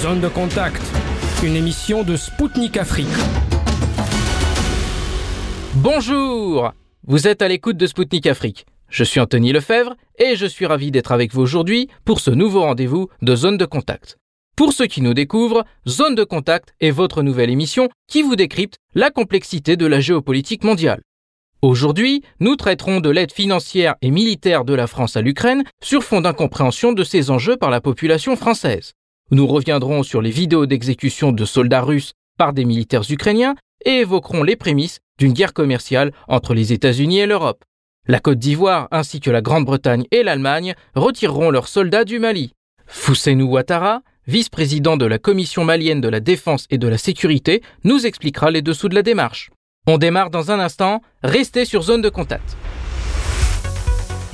Zone de contact, une émission de Spoutnik Afrique. Bonjour Vous êtes à l'écoute de Spoutnik Afrique. Je suis Anthony Lefebvre et je suis ravi d'être avec vous aujourd'hui pour ce nouveau rendez-vous de Zone de contact. Pour ceux qui nous découvrent, Zone de contact est votre nouvelle émission qui vous décrypte la complexité de la géopolitique mondiale. Aujourd'hui, nous traiterons de l'aide financière et militaire de la France à l'Ukraine sur fond d'incompréhension de ces enjeux par la population française. Nous reviendrons sur les vidéos d'exécution de soldats russes par des militaires ukrainiens et évoquerons les prémices d'une guerre commerciale entre les États-Unis et l'Europe. La Côte d'Ivoire ainsi que la Grande-Bretagne et l'Allemagne retireront leurs soldats du Mali. Fousseinou Ouattara, vice-président de la Commission malienne de la défense et de la sécurité, nous expliquera les dessous de la démarche. On démarre dans un instant, restez sur zone de contact.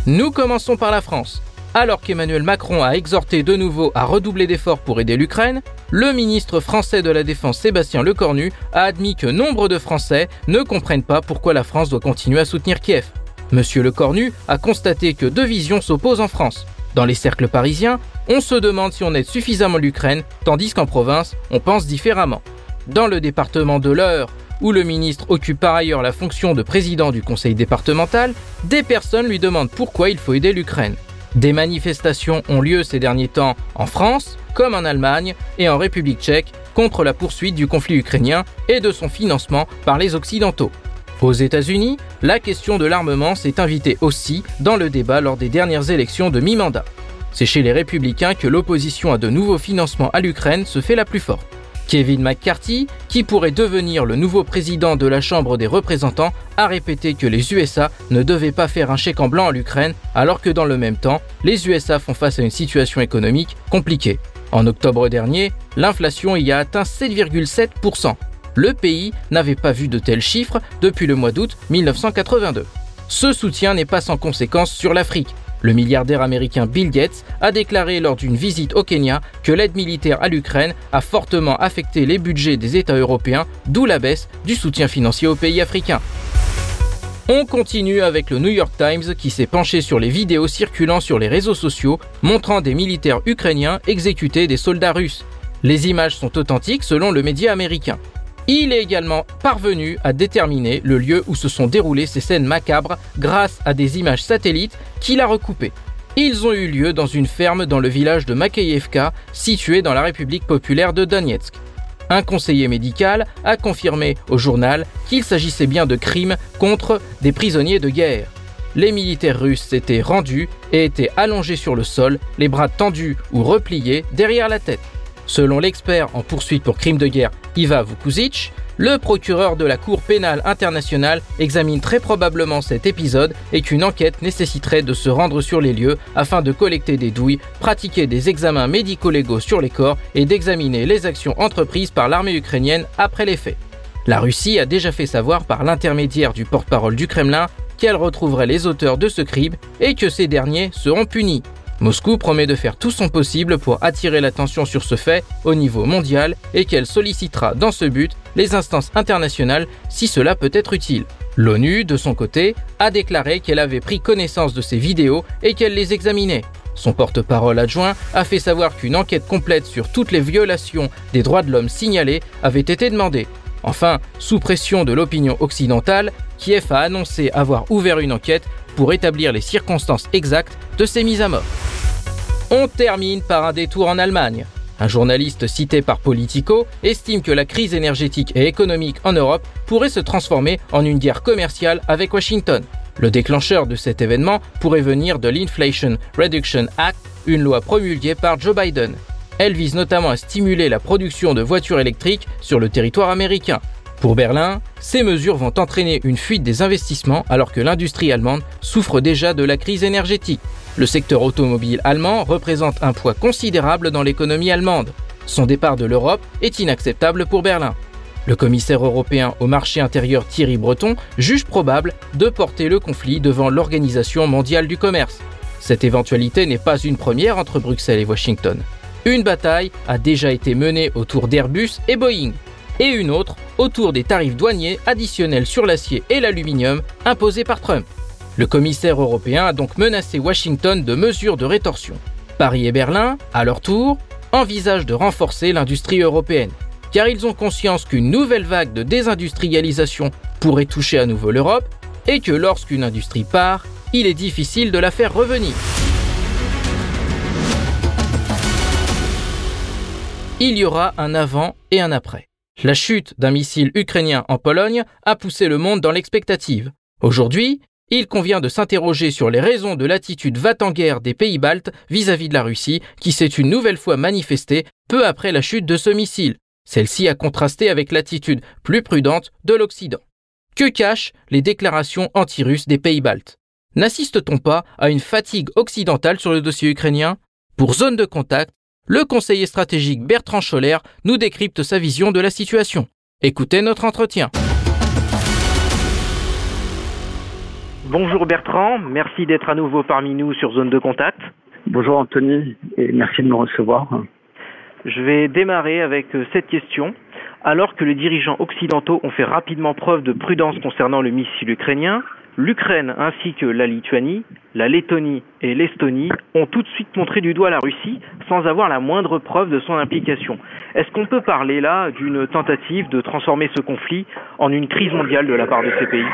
Nous commençons par la France. Alors qu'Emmanuel Macron a exhorté de nouveau à redoubler d'efforts pour aider l'Ukraine, le ministre français de la Défense Sébastien Lecornu a admis que nombre de Français ne comprennent pas pourquoi la France doit continuer à soutenir Kiev. Monsieur Lecornu a constaté que deux visions s'opposent en France. Dans les cercles parisiens, on se demande si on aide suffisamment l'Ukraine, tandis qu'en province, on pense différemment. Dans le département de l'Eure, où le ministre occupe par ailleurs la fonction de président du conseil départemental, des personnes lui demandent pourquoi il faut aider l'Ukraine. Des manifestations ont lieu ces derniers temps en France, comme en Allemagne et en République tchèque, contre la poursuite du conflit ukrainien et de son financement par les Occidentaux. Aux États-Unis, la question de l'armement s'est invitée aussi dans le débat lors des dernières élections de mi-mandat. C'est chez les républicains que l'opposition à de nouveaux financements à l'Ukraine se fait la plus forte. Kevin McCarthy, qui pourrait devenir le nouveau président de la Chambre des représentants, a répété que les USA ne devaient pas faire un chèque en blanc à l'Ukraine, alors que dans le même temps, les USA font face à une situation économique compliquée. En octobre dernier, l'inflation y a atteint 7,7%. Le pays n'avait pas vu de tels chiffres depuis le mois d'août 1982. Ce soutien n'est pas sans conséquence sur l'Afrique, le milliardaire américain Bill Gates a déclaré lors d'une visite au Kenya que l'aide militaire à l'Ukraine a fortement affecté les budgets des États européens, d'où la baisse du soutien financier aux pays africains. On continue avec le New York Times qui s'est penché sur les vidéos circulant sur les réseaux sociaux montrant des militaires ukrainiens exécuter des soldats russes. Les images sont authentiques selon le média américain. Il est également parvenu à déterminer le lieu où se sont déroulées ces scènes macabres grâce à des images satellites qu'il a recoupées. Ils ont eu lieu dans une ferme dans le village de Makeyevka, situé dans la République populaire de Donetsk. Un conseiller médical a confirmé au journal qu'il s'agissait bien de crimes contre des prisonniers de guerre. Les militaires russes s'étaient rendus et étaient allongés sur le sol, les bras tendus ou repliés derrière la tête. Selon l'expert en poursuite pour crimes de guerre Iva Vukuzic, le procureur de la Cour pénale internationale examine très probablement cet épisode et qu'une enquête nécessiterait de se rendre sur les lieux afin de collecter des douilles, pratiquer des examens médico-légaux sur les corps et d'examiner les actions entreprises par l'armée ukrainienne après les faits. La Russie a déjà fait savoir par l'intermédiaire du porte-parole du Kremlin qu'elle retrouverait les auteurs de ce crime et que ces derniers seront punis. Moscou promet de faire tout son possible pour attirer l'attention sur ce fait au niveau mondial et qu'elle sollicitera dans ce but les instances internationales si cela peut être utile. L'ONU, de son côté, a déclaré qu'elle avait pris connaissance de ces vidéos et qu'elle les examinait. Son porte-parole adjoint a fait savoir qu'une enquête complète sur toutes les violations des droits de l'homme signalées avait été demandée. Enfin, sous pression de l'opinion occidentale, Kiev a annoncé avoir ouvert une enquête pour établir les circonstances exactes de ces mises à mort. On termine par un détour en Allemagne. Un journaliste cité par Politico estime que la crise énergétique et économique en Europe pourrait se transformer en une guerre commerciale avec Washington. Le déclencheur de cet événement pourrait venir de l'Inflation Reduction Act, une loi promulguée par Joe Biden. Elle vise notamment à stimuler la production de voitures électriques sur le territoire américain. Pour Berlin, ces mesures vont entraîner une fuite des investissements alors que l'industrie allemande souffre déjà de la crise énergétique. Le secteur automobile allemand représente un poids considérable dans l'économie allemande. Son départ de l'Europe est inacceptable pour Berlin. Le commissaire européen au marché intérieur Thierry Breton juge probable de porter le conflit devant l'Organisation mondiale du commerce. Cette éventualité n'est pas une première entre Bruxelles et Washington. Une bataille a déjà été menée autour d'Airbus et Boeing et une autre autour des tarifs douaniers additionnels sur l'acier et l'aluminium imposés par Trump. Le commissaire européen a donc menacé Washington de mesures de rétorsion. Paris et Berlin, à leur tour, envisagent de renforcer l'industrie européenne, car ils ont conscience qu'une nouvelle vague de désindustrialisation pourrait toucher à nouveau l'Europe, et que lorsqu'une industrie part, il est difficile de la faire revenir. Il y aura un avant et un après. La chute d'un missile ukrainien en Pologne a poussé le monde dans l'expectative. Aujourd'hui, il convient de s'interroger sur les raisons de l'attitude va-t-en-guerre des pays baltes vis-à-vis de la Russie, qui s'est une nouvelle fois manifestée peu après la chute de ce missile. Celle-ci a contrasté avec l'attitude plus prudente de l'Occident. Que cachent les déclarations anti-russes des pays baltes? N'assiste-t-on pas à une fatigue occidentale sur le dossier ukrainien? Pour zone de contact, le conseiller stratégique Bertrand Scholler nous décrypte sa vision de la situation. Écoutez notre entretien. Bonjour Bertrand, merci d'être à nouveau parmi nous sur Zone de Contact. Bonjour Anthony et merci de me recevoir. Je vais démarrer avec euh, cette question. Alors que les dirigeants occidentaux ont fait rapidement preuve de prudence concernant le missile ukrainien, l'Ukraine ainsi que la Lituanie, la Lettonie et l'Estonie ont tout de suite montré du doigt la Russie sans avoir la moindre preuve de son implication. Est-ce qu'on peut parler là d'une tentative de transformer ce conflit en une crise mondiale de la part de ces pays?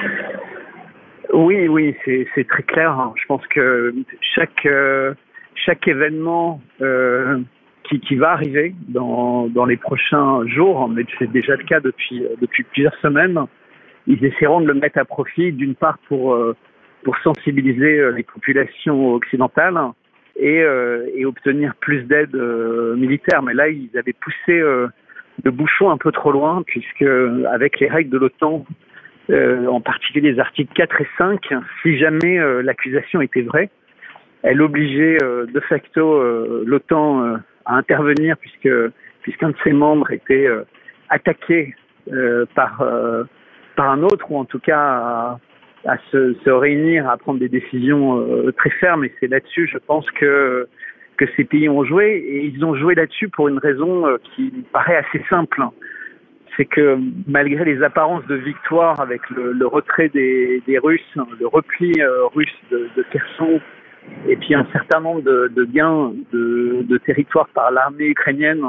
Oui, oui, c'est très clair. Hein. Je pense que chaque euh, événement euh, qui, va arriver dans, les prochains jours, mais c'est déjà le cas depuis depuis plusieurs semaines, ils essaieront de le mettre à profit d'une part pour euh, pour sensibiliser euh, les populations occidentales et, euh, et obtenir plus d'aide militaire. Mais là, ils avaient poussé le bouchon un peu trop loin puisque avec les règles de l'OTAN en particulier les articles 4 et 5, si jamais l'accusation était vraie, elle obligeait de facto l'OTAN à intervenir puisque puisqu'un de ses membres était attaqué par un autre ou en tout cas à, se, réunir à prendre des décisions très fermes. Et c'est là-dessus je pense que que ces pays ont joué. Et ils ont joué là-dessus pour une raison qui me paraît assez simple. C'est que malgré les apparences de victoire avec le, retrait des, des, Russes, le repli euh, russe de, de, Kherson, et puis un certain nombre de, de gains de, de territoire par l'armée ukrainienne,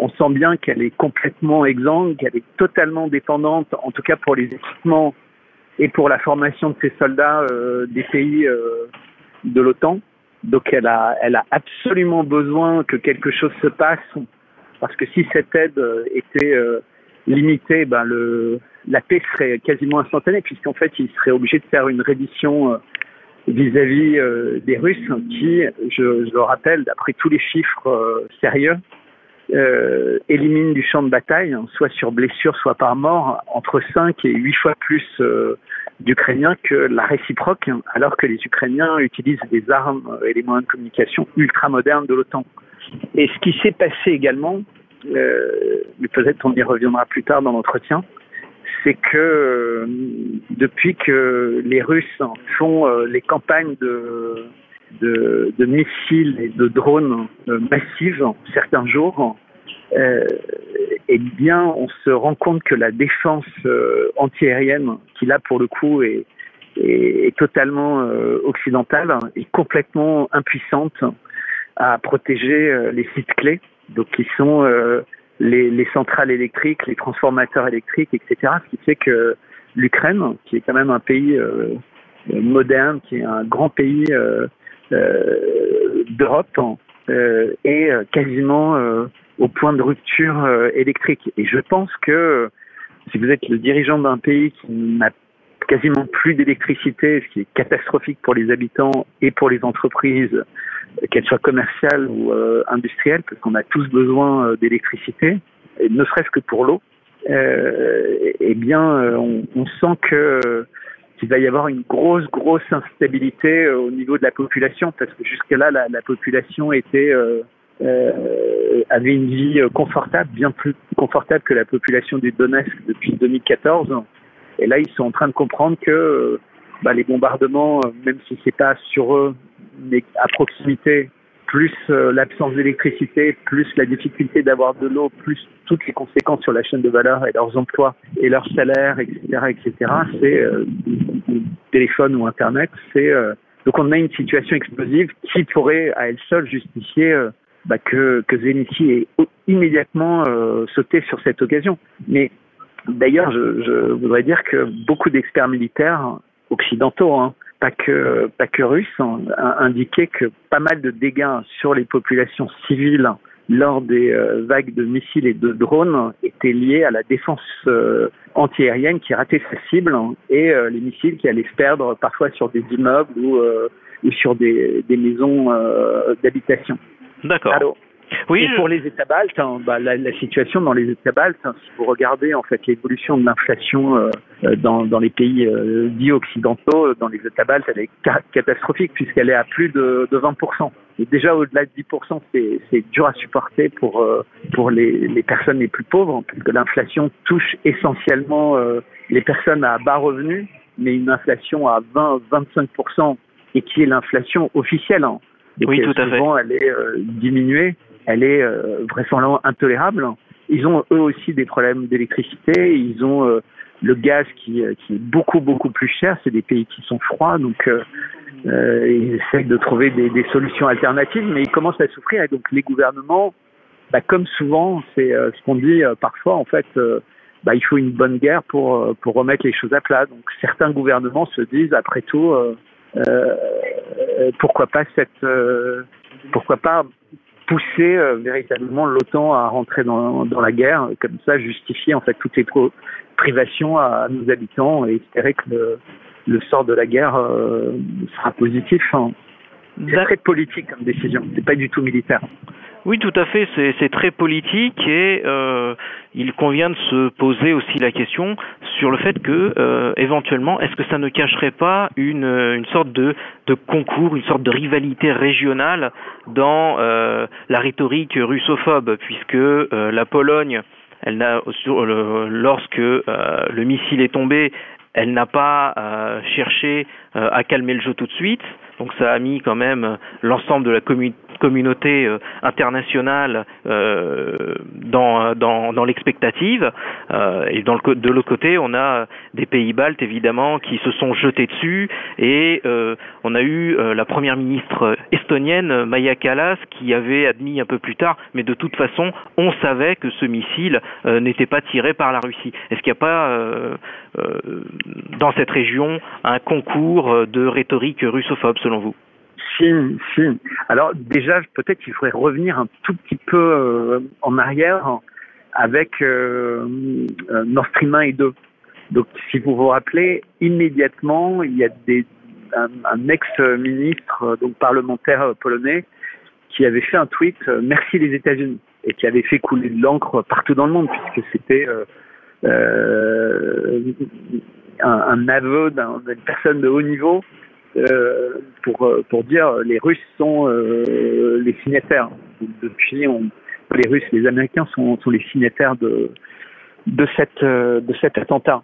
on sent bien qu'elle est complètement exsangue, qu'elle est totalement dépendante, en tout cas pour les équipements et pour la formation de ses soldats euh, des pays euh, de l'OTAN. Donc elle a, absolument besoin que quelque chose se passe, parce que si cette aide euh, était euh, limité, ben la paix serait quasiment instantanée, puisqu'en fait, il serait obligé de faire une reddition vis-à-vis des Russes, qui, je, le rappelle, d'après tous les chiffres sérieux, euh, éliminent du champ de bataille, hein, soit sur blessure, soit par mort, entre 5 et 8 fois plus d'Ukrainiens que la réciproque, hein, alors que les Ukrainiens utilisent des armes et des moyens de communication ultra modernes de l'OTAN. Et ce qui s'est passé également, euh, mais peut-être on y reviendra plus tard dans l'entretien, c'est que euh, depuis que les Russes font euh, les campagnes de, de, de, missiles et de drones massives certains jours, euh, eh bien, on se rend compte que la défense antiaérienne, qui là pour le coup est, est, est totalement occidentale, est complètement impuissante à protéger les sites clés donc qui sont euh, les, les, centrales électriques, les transformateurs électriques, etc. Ce qui fait que l'Ukraine, qui est quand même un pays euh, moderne, qui est un grand pays euh, euh d'Europe, euh, est quasiment au point de rupture électrique. Et je pense que si vous êtes le dirigeant d'un pays qui n'a quasiment plus d'électricité, ce qui est catastrophique pour les habitants et pour les entreprises, qu'elle soit commerciale ou euh, industrielle, parce qu'on a tous besoin euh, d'électricité, ne serait-ce que pour l'eau, euh, eh bien, euh, on, sent que qu'il va y avoir une grosse, grosse instabilité au niveau de la population, parce que jusque-là, la, la, population était avait une vie confortable, bien plus confortable que la population du Donetsk depuis 2014. Et là, ils sont en train de comprendre que bah, les bombardements, même si c'est pas sur eux mais à proximité, plus euh, l'absence d'électricité, plus la difficulté d'avoir de l'eau, plus toutes les conséquences sur la chaîne de valeur et leurs emplois et leurs salaires, etc., etc. C'est euh, téléphone ou internet. Euh, donc on a une situation explosive qui pourrait à elle seule justifier bah, que, que Zelensky ait immédiatement sauté sur cette occasion. Mais d'ailleurs, je, je, voudrais dire que beaucoup d'experts militaires occidentaux, hein, pas que pas que indiqué que pas mal de dégâts sur les populations civiles lors des euh, vagues de missiles et de drones étaient liés à la défense euh, antiaérienne qui ratait sa cible et euh, les missiles qui allaient se perdre parfois sur des immeubles ou, ou sur des, des maisons d'habitation. D'accord. Oui, et pour les États baltes, hein, bah, la, la, situation dans les États baltes, hein, si vous regardez en fait l'évolution de l'inflation euh, euh, dans, dans, les pays euh, dits occidentaux, dans les États baltes, elle est catastrophique puisqu'elle est à plus de, de 20%. Et déjà au-delà de 10%, c'est dur à supporter pour pour les, les, personnes les plus pauvres, puisque l'inflation touche essentiellement les personnes à bas revenus, mais une inflation à 20-25% et qui est l'inflation officielle. Hein. oui, tout à fait. elle est diminuée elle est euh, vraisemblablement intolérable. Ils ont eux aussi des problèmes d'électricité, ils ont euh, le gaz qui, euh, qui, est beaucoup beaucoup plus cher, c'est des pays qui sont froids, donc ils essayent de trouver des, des, solutions alternatives, mais ils commencent à souffrir et donc les gouvernements, bah, comme souvent, c'est ce qu'on dit parfois en fait, bah, il faut une bonne guerre pour, pour remettre les choses à plat. Donc certains gouvernements se disent après tout, pourquoi pas cette, pourquoi pas pousser euh, véritablement l'OTAN à rentrer dans, dans, la guerre, comme ça justifier en fait toutes les privations à, nos habitants et espérer que le, le sort de la guerre euh, sera positif. Hein. C'est très politique comme décision, c'est pas du tout militaire. Oui, tout à fait. C'est très politique et euh, il convient de se poser aussi la question sur le fait que, euh, éventuellement, est-ce que ça ne cacherait pas une, une sorte de, concours, une sorte de rivalité régionale dans euh, la rhétorique russophobe, puisque euh, la Pologne, elle n'a, lorsque euh, le missile est tombé, elle n'a pas euh, cherché à calmer le jeu tout de suite. Donc ça a mis quand même l'ensemble de la communauté euh, internationale euh, dans, dans, dans l'expectative. Euh, et dans le, de l'autre côté, on a des pays baltes évidemment qui se sont jetés dessus. Et on a eu la première ministre estonienne Maya Kallas qui avait admis un peu plus tard, mais de toute façon, on savait que ce missile n'était pas tiré par la Russie. Est-ce qu'il n'y a pas dans cette région un concours de rhétorique russophobe selon vous? Si, si. Alors déjà, peut-être qu'il faudrait revenir un tout petit peu euh, en arrière avec euh, euh, Nord Stream 1 et 2. Donc, si vous vous rappelez, immédiatement, il y a des, un, ex-ministre, donc parlementaire polonais, qui avait fait un tweet Merci les États-Unis et qui avait fait couler de l'encre partout dans le monde puisque c'était euh, un, un, aveu d'une personne de haut niveau euh, pour, euh, pour dire les Russes sont euh, les signataires. Depuis, on, les Russes, les Américains sont, les signataires de, de, cette, de cet attentat.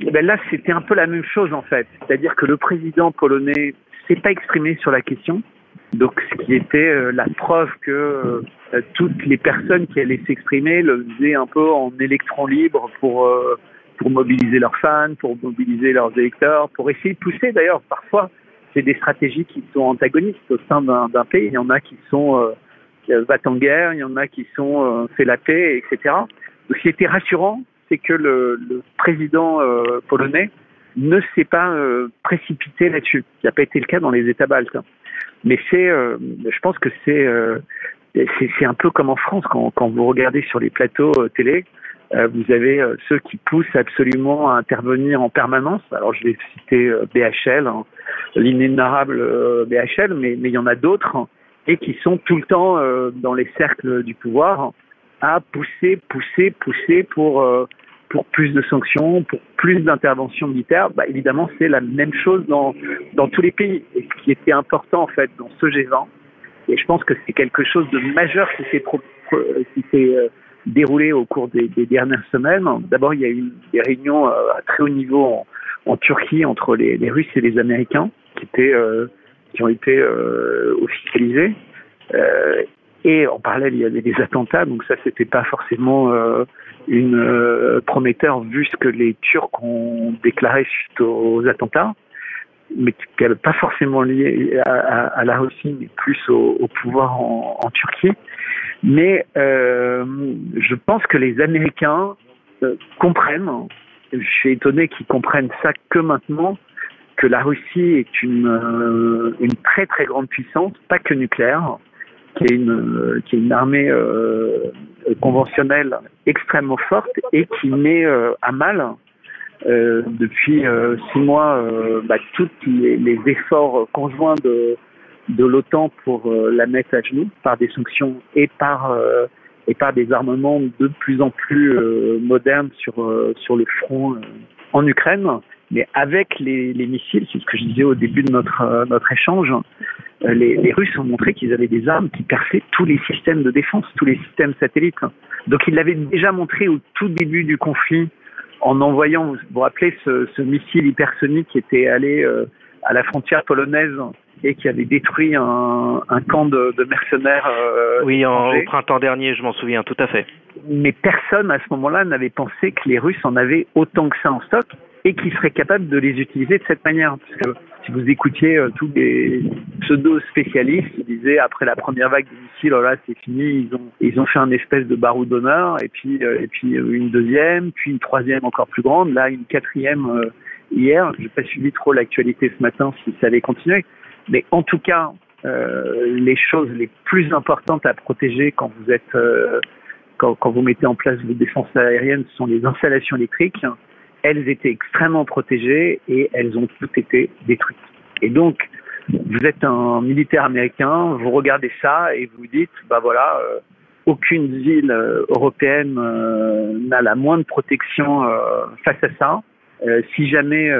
Et ben là, c'était un peu la même chose en fait. C'est-à-dire que le président polonais s'est pas exprimé sur la question. Donc, ce qui était la preuve que toutes les personnes qui allaient s'exprimer le faisaient un peu en électron libre pour pour mobiliser leurs fans, pour mobiliser leurs électeurs, pour essayer de pousser d'ailleurs parfois c'est des stratégies qui sont antagonistes au sein d'un pays. Il y en a qui sont euh, va en guerre, il y en a qui sont euh, fait la paix, etc. Ce qui était rassurant, c'est que le, président euh, polonais ne s'est pas euh, précipité là-dessus. Ce n'a pas été le cas dans les États baltes. Mais c'est, euh, je pense que c'est, c'est un peu comme en France quand, vous regardez sur les plateaux télé, euh, vous avez euh, ceux qui poussent absolument à intervenir en permanence. Alors je vais citer euh, BHL, hein, l'inénarrable BHL, mais, mais il y en a d'autres et qui sont tout le temps dans les cercles du pouvoir à pousser, pousser, pousser pour pour plus de sanctions, pour plus d'interventions militaires. Bah, évidemment, c'est la même chose dans dans tous les pays. Et ce qui était important en fait dans ce G20, et je pense que c'est quelque chose de majeur qui s'est déroulé au cours des, dernières semaines. D'abord, il y a eu des réunions euh, à très haut niveau en, Turquie entre les, Russes et les Américains qui euh, ont été euh, officialisés. Euh, et en parallèle, il y avait des attentats, donc ça, c'était pas forcément une prometteur vu ce que les Turcs ont déclaré suite aux attentats. Mais qui n'est pas forcément liée à, la Russie, mais plus au, pouvoir en, Turquie. Mais euh, je pense que les Américains euh, comprennent, je suis étonné qu'ils comprennent ça que maintenant, que la Russie est une, euh, très très grande puissance, pas que nucléaire, qui est qui est une armée conventionnelle extrêmement forte et qui met à mal euh, depuis euh, six mois euh, bah, tous les, les, efforts conjoints de, de l'OTAN pour la mettre à genoux par des sanctions et par et par des armements de plus en plus modernes sur sur le front en Ukraine. Mais avec les, les missiles, c'est ce que je disais au début de notre notre échange, les, les Russes ont montré qu'ils avaient des armes qui perçaient tous les systèmes de défense, tous les systèmes satellites. Donc ils l'avaient déjà montré au tout début du conflit en envoyant, vous vous rappelez, ce, ce missile hypersonique qui était allé euh, à la frontière polonaise et qui avait détruit un, un camp de, de mercenaires. Euh, oui, en, au printemps dernier, je m'en souviens, tout à fait. Mais personne à ce moment-là n'avait pensé que les Russes en avaient autant que ça en stock et qu'ils seraient capables de les utiliser de cette manière. Parce que si vous écoutiez euh, tous les pseudo-spécialistes, ils disaient après la première vague de missiles, oh c'est fini, ils ont ils ont fait un espèce de barou d'honneur, et puis euh, et puis euh, une deuxième, puis une troisième encore plus grande, là une quatrième hier. J'ai pas suivi trop l'actualité ce matin si ça allait continuer, mais en tout cas les choses les plus importantes à protéger quand vous êtes quand, quand vous mettez en place vos défenses aériennes sont les installations électriques elles étaient extrêmement protégées et elles ont toutes été détruites. Et donc, vous êtes un militaire américain, vous regardez ça et vous dites, bah voilà, euh, aucune ville euh, européenne euh, n'a la moindre protection face à ça. si jamais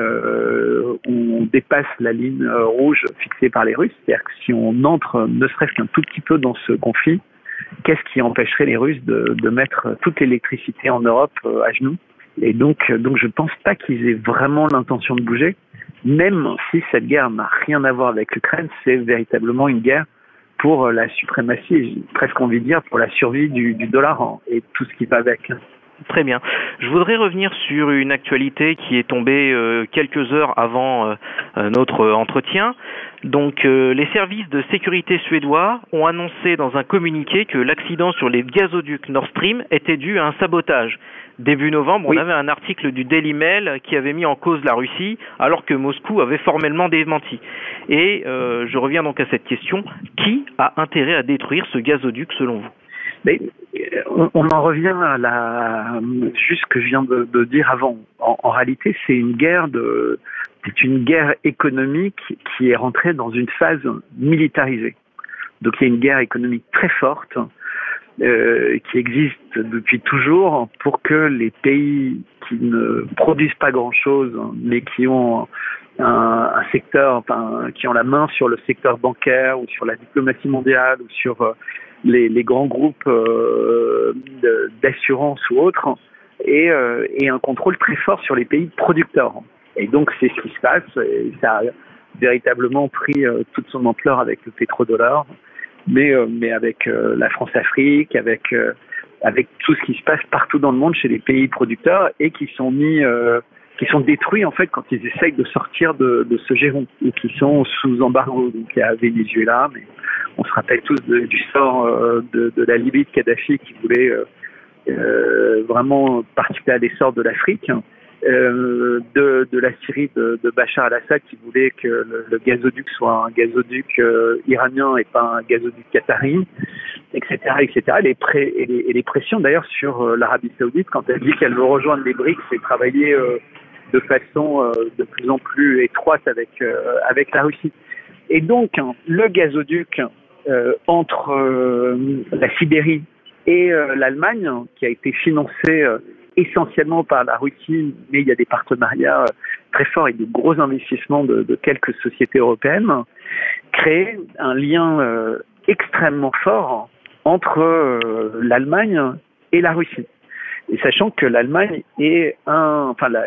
on dépasse la ligne rouge fixée par les Russes, c'est-à-dire que si on entre ne serait-ce qu'un tout petit peu dans ce conflit, qu'est-ce qui empêcherait les Russes de, de mettre toute l'électricité en Europe à genoux? Et donc, euh, donc je pense pas qu'ils aient vraiment l'intention de bouger, même si cette guerre n'a rien à voir avec l'Ukraine, c'est véritablement une guerre pour euh, la suprématie, presque envie de dire pour la survie du, du dollar et tout ce qui va avec. Très bien. Je voudrais revenir sur une actualité qui est tombée euh, quelques heures avant notre entretien. Donc, les services de sécurité suédois ont annoncé dans un communiqué que l'accident sur les gazoducs Nord Stream était dû à un sabotage. Début novembre, on avait un article du Daily Mail qui avait mis en cause la Russie, alors que Moscou avait formellement démenti. Et euh, je reviens donc à cette question qui a intérêt à détruire ce gazoduc selon vous? Mais, euh, on, en revient à la juste ce que je viens de, dire avant. En, réalité, c'est une guerre de c'est une guerre économique qui est rentrée dans une phase militarisée. Donc il y a une guerre économique très forte euh, qui existe depuis toujours pour que les pays qui ne produisent pas grand-chose, mais qui ont un, secteur, enfin, qui ont la main sur le secteur bancaire ou sur la diplomatie mondiale ou sur euh, les, grands groupes euh, d'assurance ou autres, et, et un contrôle très fort sur les pays producteurs. Et donc c'est ce qui se passe, et ça a véritablement pris toute son ampleur avec le pétrodollar mais, euh, mais avec euh, la France-Afrique, avec, euh, avec tout ce qui se passe partout dans le monde chez les pays producteurs et qui sont mis qui sont détruits en fait quand ils essayent de sortir de, de ce géron ou qui sont sous embargo. Donc il y a Venezuela, mais on se rappelle tous du sort de, de, la Libye de Kadhafi qui voulait euh, vraiment participer à l'essor de l'Afrique. Euh, de, de, la Syrie de, de Bachar al-Assad qui voulait que le, gazoduc soit un gazoduc euh, iranien et pas un gazoduc qatari, etc., etc. Les pré et, les, et les pressions d'ailleurs sur euh, l'Arabie Saoudite quand elle dit qu'elle veut rejoindre les BRICS et travailler de façon de plus en plus étroite avec avec la Russie. Et donc le gazoduc entre la Sibérie et l'Allemagne, qui a été financé essentiellement par la Russie, mais il y a des partenariats euh, très forts et de gros investissements de, quelques sociétés européennes, créer un lien euh, extrêmement fort entre euh, l'Allemagne et la Russie. Et sachant que l'Allemagne est un, enfin, la,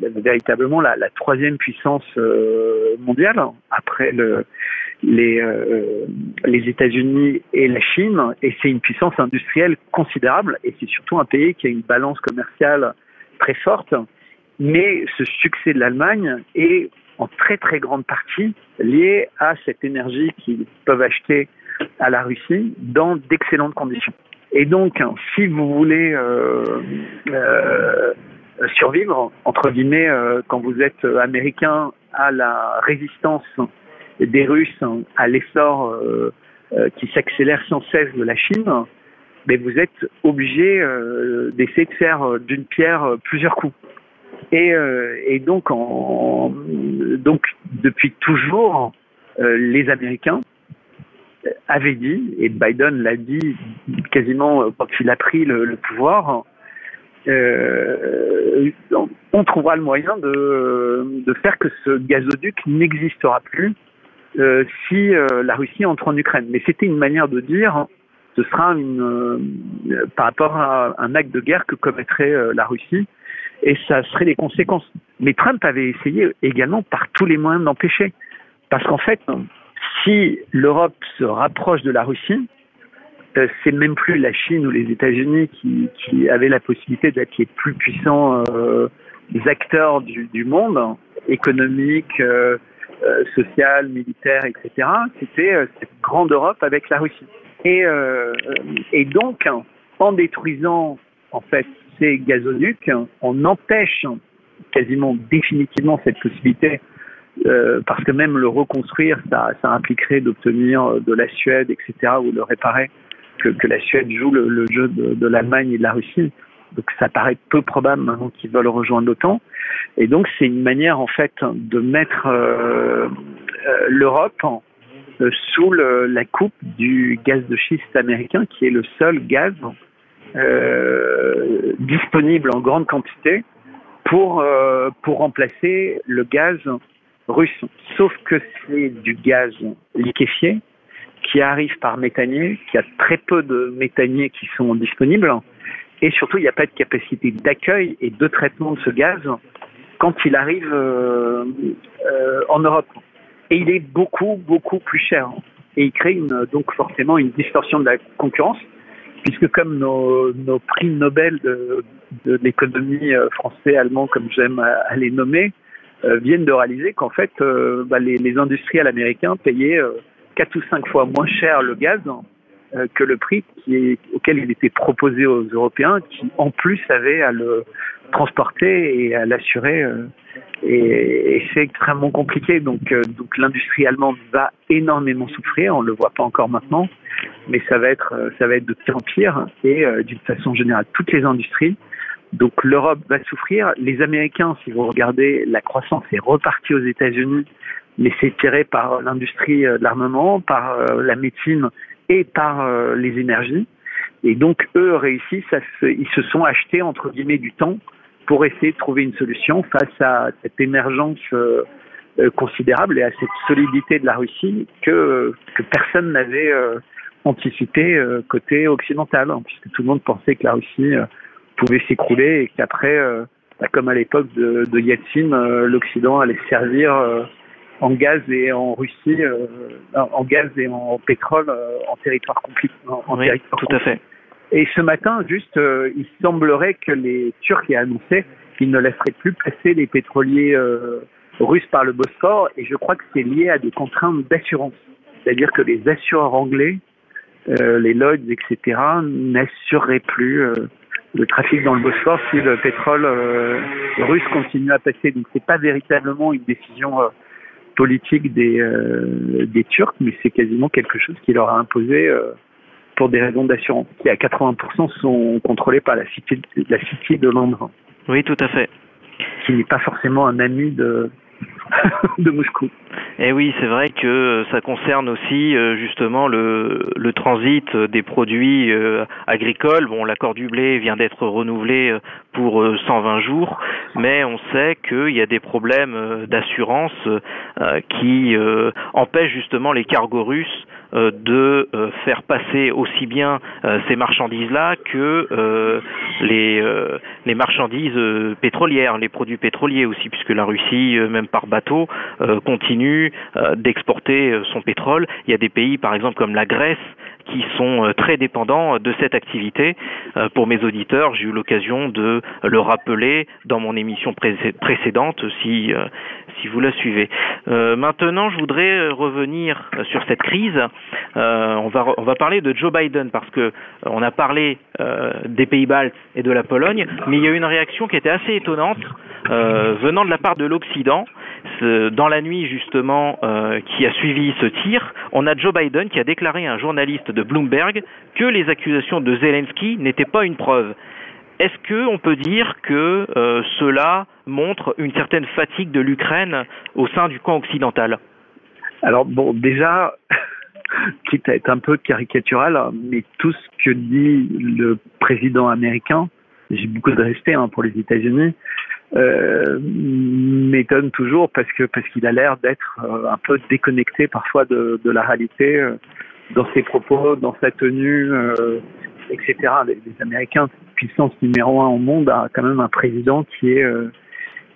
véritablement la troisième puissance mondiale après le, les, euh, les États-Unis et la Chine, et c'est une puissance industrielle considérable, et c'est surtout un pays qui a une balance commerciale très forte. Mais ce succès de l'Allemagne est en très très grande partie liée à cette énergie qu'ils peuvent acheter à la Russie dans d'excellentes conditions. Et donc, si vous voulez euh, euh, survivre, entre guillemets, euh, quand vous êtes américain à la résistance des Russes, à l'essor euh, euh, qui s'accélère sans cesse de la Chine, mais vous êtes obligé d'essayer de faire d'une pierre plusieurs coups. Et, donc, depuis toujours, les Américains, avait dit, et Biden l'a dit quasiment quand il a pris le, pouvoir, euh, on trouvera le moyen de, faire que ce gazoduc n'existera plus euh, si euh, la Russie entre en Ukraine. Mais c'était une manière de dire, ce sera une, euh, par rapport à un acte de guerre que commettrait la Russie, et ça serait les conséquences. Mais Trump avait essayé également par tous les moyens d'empêcher. Parce qu'en fait, si l'Europe se rapproche de la Russie, c'est même plus la Chine ou les États-Unis qui, avaient la possibilité d'être les plus puissants acteurs du, monde, économique, euh social, militaire, etc. C'était euh, cette grande Europe avec la Russie. Et, et donc, en détruisant en fait ces gazoducs, on empêche quasiment définitivement cette possibilité euh, parce que même le reconstruire, ça, ça impliquerait d'obtenir euh, de la Suède, etc., ou le réparer, que, que la Suède joue le, le jeu de, de l'Allemagne et de la Russie. Donc ça paraît peu probable maintenant qu'ils veulent rejoindre l'OTAN. Et donc c'est une manière en fait de mettre euh, euh l'Europe euh, sous la coupe du gaz de schiste américain, qui est le seul gaz disponible en grande quantité pour, pour remplacer le gaz russe, sauf que c'est du gaz liquéfié qui arrive par méthanier, qui a très peu de méthaniers qui sont disponibles, et surtout il n'y a pas de capacité d'accueil et de traitement de ce gaz quand il arrive euh, euh, en Europe. Et il est beaucoup, beaucoup plus cher. Et il crée une, donc forcément une distorsion de la concurrence, puisque comme nos, nos prix Nobel de, de l'économie euh, français, allemand, comme j'aime à, les nommer, euh, viennent de réaliser qu'en fait, euh, bah, les, les, industriels américains payaient euh, quatre ou cinq fois moins cher le gaz que le prix auquel il était proposé aux Européens, qui en plus avaient à le transporter et à l'assurer. et, et c'est extrêmement compliqué. Donc, donc l'industrie allemande va énormément souffrir. On le voit pas encore maintenant, mais ça va être, ça va être de pire en pire. Et d'une façon générale, toutes les industries donc l'Europe va souffrir. Les Américains, si vous regardez, la croissance est repartie aux États-Unis, mais c'est tiré par l'industrie de l'armement, par euh, la médecine et par euh, les énergies. Et donc eux réussissent, à se, ils se sont achetés entre guillemets du temps pour essayer de trouver une solution face à cette émergence euh, considérable et à cette solidité de la Russie que, que personne n'avait anticipé côté occidental, hein, puisque tout le monde pensait que la Russie pouvait s'écrouler et qu'après, euh, bah, comme à l'époque de, de Yeltsin, euh, l'Occident allait servir euh, en gaz et en Russie, euh, en gaz et en pétrole euh, en territoire compliqué. En, oui, territoire tout à fait. Et ce matin, juste, euh, il semblerait que les Turcs aient annoncé qu'ils ne laisseraient plus passer les pétroliers euh, russes par le Bosphore, et je crois que c'est lié à des contraintes d'assurance. C'est-à-dire que les assureurs anglais, euh, les Lloyds, etc., n'assureraient plus euh, le trafic dans le Bosphore si le pétrole euh, russe continue à passer. Donc c'est pas véritablement une décision euh, politique des, euh, des Turcs, mais c'est quasiment quelque chose qui leur a imposé euh, pour des raisons d'assurance, qui à 80% sont contrôlés par la City de Londres. Oui, tout à fait. Qui n'est pas forcément un ami de, de Moscou. Et eh oui, c'est vrai que ça concerne aussi euh, justement le, le transit des produits euh, agricoles. Bon, l'accord du blé vient d'être renouvelé euh, pour 120 jours, mais on sait qu'il y a des problèmes d'assurance qui empêchent justement les cargos russes de faire passer aussi bien ces marchandises-là que les, les marchandises pétrolières, les produits pétroliers aussi, puisque la Russie, même par bateau, continue d'exporter son pétrole. Il y a des pays, par exemple, comme la Grèce, qui sont très dépendants de cette activité. Pour mes auditeurs, j'ai eu l'occasion de le rappeler dans mon émission précédente, si, si vous la suivez. maintenant, je voudrais revenir sur cette crise. on va on va parler de Joe Biden parce que on a parlé des pays baltes et de la Pologne, mais il y a eu une réaction qui était assez étonnante venant de la part de l'Occident. Dans la nuit justement qui a suivi ce tir, on a Joe Biden qui a déclaré à un journaliste de Bloomberg que les accusations de Zelensky n'étaient pas une preuve. Est-ce qu'on peut dire que euh, cela montre une certaine fatigue de l'Ukraine au sein du camp occidental? Alors bon, déjà, quitte à être un peu caricatural, mais tout ce que dit le président américain, j'ai beaucoup de respect hein, pour les États-Unis, euh, m'étonne toujours parce que parce qu'il a l'air d'être euh, un peu déconnecté parfois de, la réalité dans ses propos, dans sa tenue, etc. Les, Américains, puissance numéro un au monde, a quand même un président qui est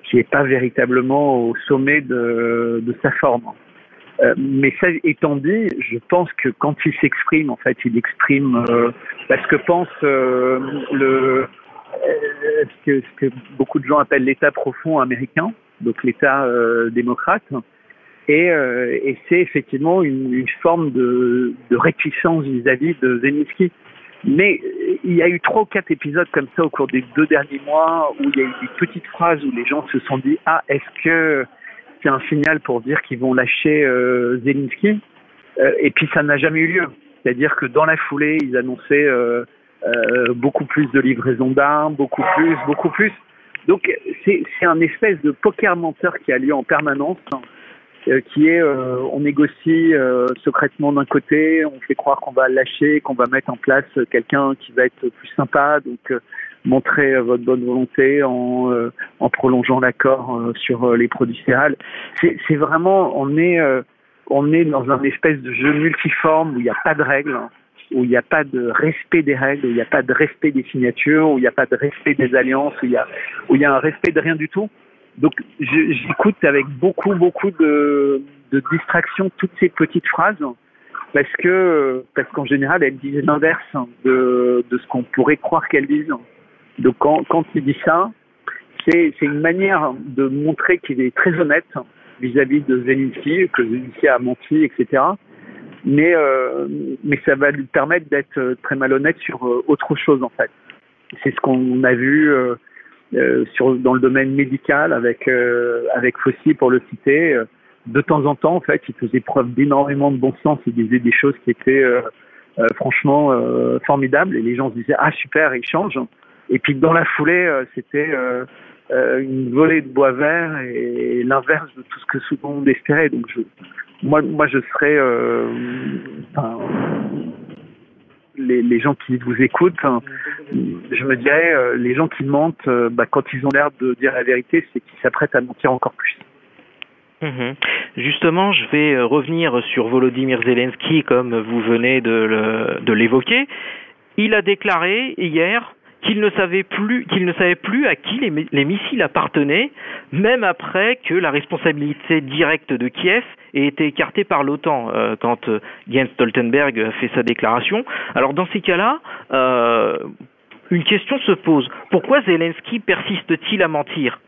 qui est pas véritablement au sommet de, de sa forme. Euh, mais ça étant dit, je pense que quand il s'exprime, en fait, il exprime euh, ce que pense euh, le ce que, beaucoup de gens appellent l'État profond américain, donc l'État démocrate. Et, et c'est effectivement une, forme de, de réticence vis-à-vis -vis de Zelensky. Mais il y a eu trois ou quatre épisodes comme ça au cours des deux derniers mois où il y a eu des petites phrases où les gens se sont dit ah est-ce que c'est un signal pour dire qu'ils vont lâcher euh, Zelensky? Euh, et puis ça n'a jamais eu lieu. C'est-à-dire que dans la foulée ils annonçaient euh, euh beaucoup plus de livraison d'armes, beaucoup plus, beaucoup plus. Donc c'est un espèce de poker menteur qui a lieu en permanence euh, qui est euh, on négocie euh, secrètement d'un côté, on fait croire qu'on va lâcher, qu'on va mettre en place quelqu'un qui va être plus sympa, donc montrer votre bonne volonté en, en prolongeant l'accord sur les produits céréales. C'est vraiment, on est, on est dans un espèce de jeu multiforme où il n'y a pas de règles, où il n'y a pas de respect des règles, où il n'y a pas de respect des signatures, où il n'y a pas de respect des alliances, où il y a, où il y a un respect de rien du tout. Donc j'écoute avec beaucoup beaucoup de, distraction toutes ces petites phrases parce que parce qu'en général elles disent l'inverse de, ce qu'on pourrait croire qu'elles disent. Donc quand, quand il dit ça, c'est une manière de montrer qu'il est très honnête vis-à-vis de Zelensky, que Zelensky a menti, etc. Mais euh, mais ça va lui permettre d'être très malhonnête sur euh, autre chose en fait. C'est ce qu'on a vu. Euh, euh, dans le domaine médical avec euh, avec Fossi pour le citer. Euh, de temps en temps, en fait, il faisait preuve d'énormément de bon sens. Il disait des choses qui étaient franchement formidables et les gens se disaient ah super, il change. Et puis dans la foulée, c'était une volée de bois vert et l'inverse de tout ce que souvent on espérait. Donc je, moi, moi, je serais, les, gens qui vous écoutent, hein, je me dirais, euh, les gens qui mentent, euh, bah, quand ils ont l'air de dire la vérité, c'est qu'ils s'apprêtent à mentir encore plus. Mhm. Justement, je vais euh, revenir sur Volodymyr Zelensky, comme vous venez de l'évoquer. Il a déclaré hier qu'il ne savait plus qu'il ne savait plus à qui les, les, missiles appartenaient, même après que la responsabilité directe de Kiev ait été écartée par l'OTAN euh, quand euh, Jens Stoltenberg a fait sa déclaration. Alors dans ces cas-là, euh, une question se pose pourquoi Zelensky persiste-t-il à mentir?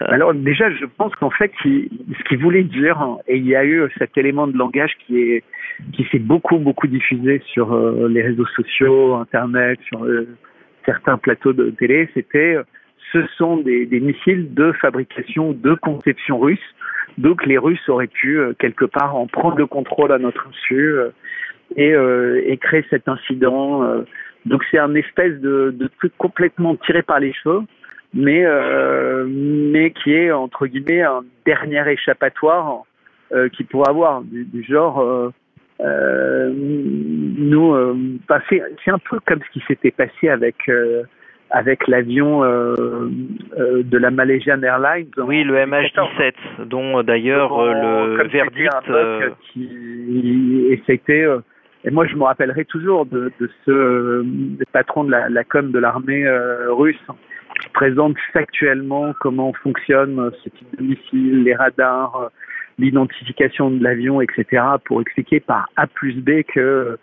Euh, alors déjà, je pense qu'en fait, ce qu'il voulait dire, et il y a eu cet élément de langage qui est qui s'est beaucoup beaucoup diffusé sur les réseaux sociaux, Internet, sur certains plateaux de télé, c'était ce sont des, missiles de fabrication, de conception russe. Donc les Russes auraient pu euh, quelque part en prendre le contrôle à notre insu euh, et, euh, créer cet incident. donc c'est un espèce de, truc complètement tiré par les cheveux, mais mais qui est entre guillemets un dernier échappatoire qui pourrait avoir du genre euh, nous, euh, c'est un peu comme ce qui s'était passé avec euh, avec l'avion euh, euh, de la Malaysian Airlines. Oui, le MH17, dont d'ailleurs le verdict. Qui, et c'était. et moi, je me rappellerai toujours de, de ce patron de la, la com de l'armée russe qui présente factuellement comment fonctionne ce type de missile, les radars, l'identification de l'avion, etc., pour expliquer par A plus B que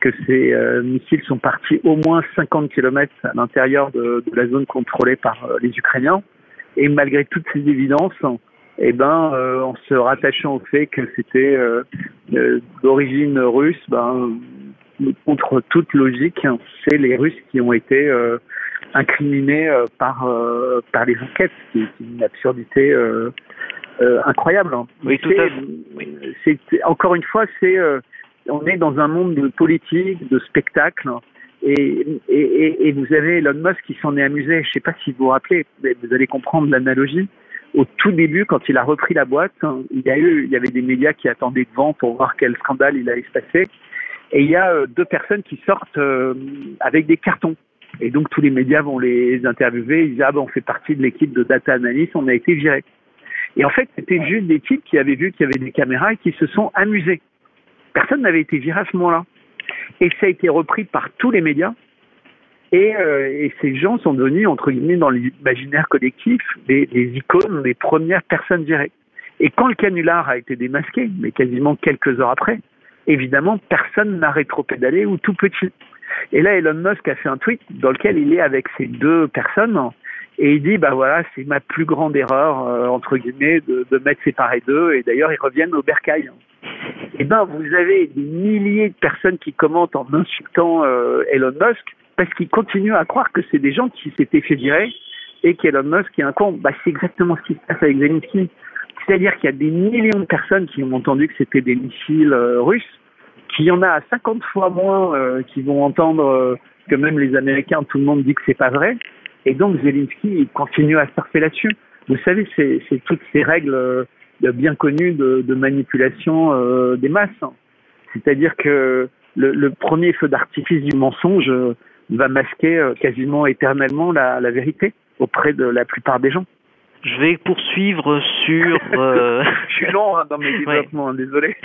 que ces euh, missiles sont partis au moins 50 km à l'intérieur de, de, la zone contrôlée par euh, les Ukrainiens. Et malgré toutes ces évidences, eh ben, en se rattachant au fait que c'était d'origine russe, ben, contre toute logique, c'est les Russes qui ont été incriminés par par les enquêtes, c'est une absurdité incroyable. Hein. Oui, tout à fait. Encore une fois, c'est on est dans un monde de politique, de spectacle. Et, et, et, vous avez Elon Musk qui s'en est amusé. Je ne sais pas si vous vous rappelez, mais vous allez comprendre l'analogie. Au tout début, quand il a repris la boîte, il y a eu, il y avait des médias qui attendaient devant pour voir quel scandale il allait se passer. Et il y a euh, deux personnes qui sortent euh, avec des cartons. Et donc tous les médias vont les interviewer. Ils disent ah ben on fait partie de l'équipe de data analyst, on a été viré. Et en fait c'était juste des types qui avaient vu qu'il y avait des caméras et qui se sont amusés. Personne n'avait été viré à ce moment-là. Et ça a été repris par tous les médias. Et, euh, et ces gens sont devenus, entre guillemets, dans l'imaginaire collectif, des, des, icônes, des premières personnes virées. Et quand le canular a été démasqué, mais quasiment quelques heures après, évidemment, personne n'a rétropédalé ou tout petit. Et là, Elon Musk a fait un tweet dans lequel il est avec ces deux personnes et il dit, bah voilà, c'est ma plus grande erreur, euh, entre guillemets, de, de mettre séparés d'eux. Et d'ailleurs, ils reviennent au bercail. Eh ben, vous avez des milliers de personnes qui commentent en insultant euh, Elon Musk parce qu'ils continuent à croire que c'est des gens qui s'étaient fait virer et qu'Elon Musk est un con. Bah, c'est exactement ce qui se passe avec Zelensky. C'est-à-dire qu'il y a des millions de personnes qui ont entendu que c'était des missiles euh, russes, qu'il y en a 50 fois moins qui vont entendre que même les Américains, tout le monde dit que c'est pas vrai. Et donc Zelensky continue à surfer là-dessus. Vous savez, c'est toutes ces règles euh, bien connues de, de manipulation euh, des masses. C'est-à-dire que le, le, premier feu d'artifice du mensonge euh, va masquer quasiment éternellement la, la vérité auprès de la plupart des gens. Je vais poursuivre sur. Euh... je suis long hein, dans mes développements, désolé.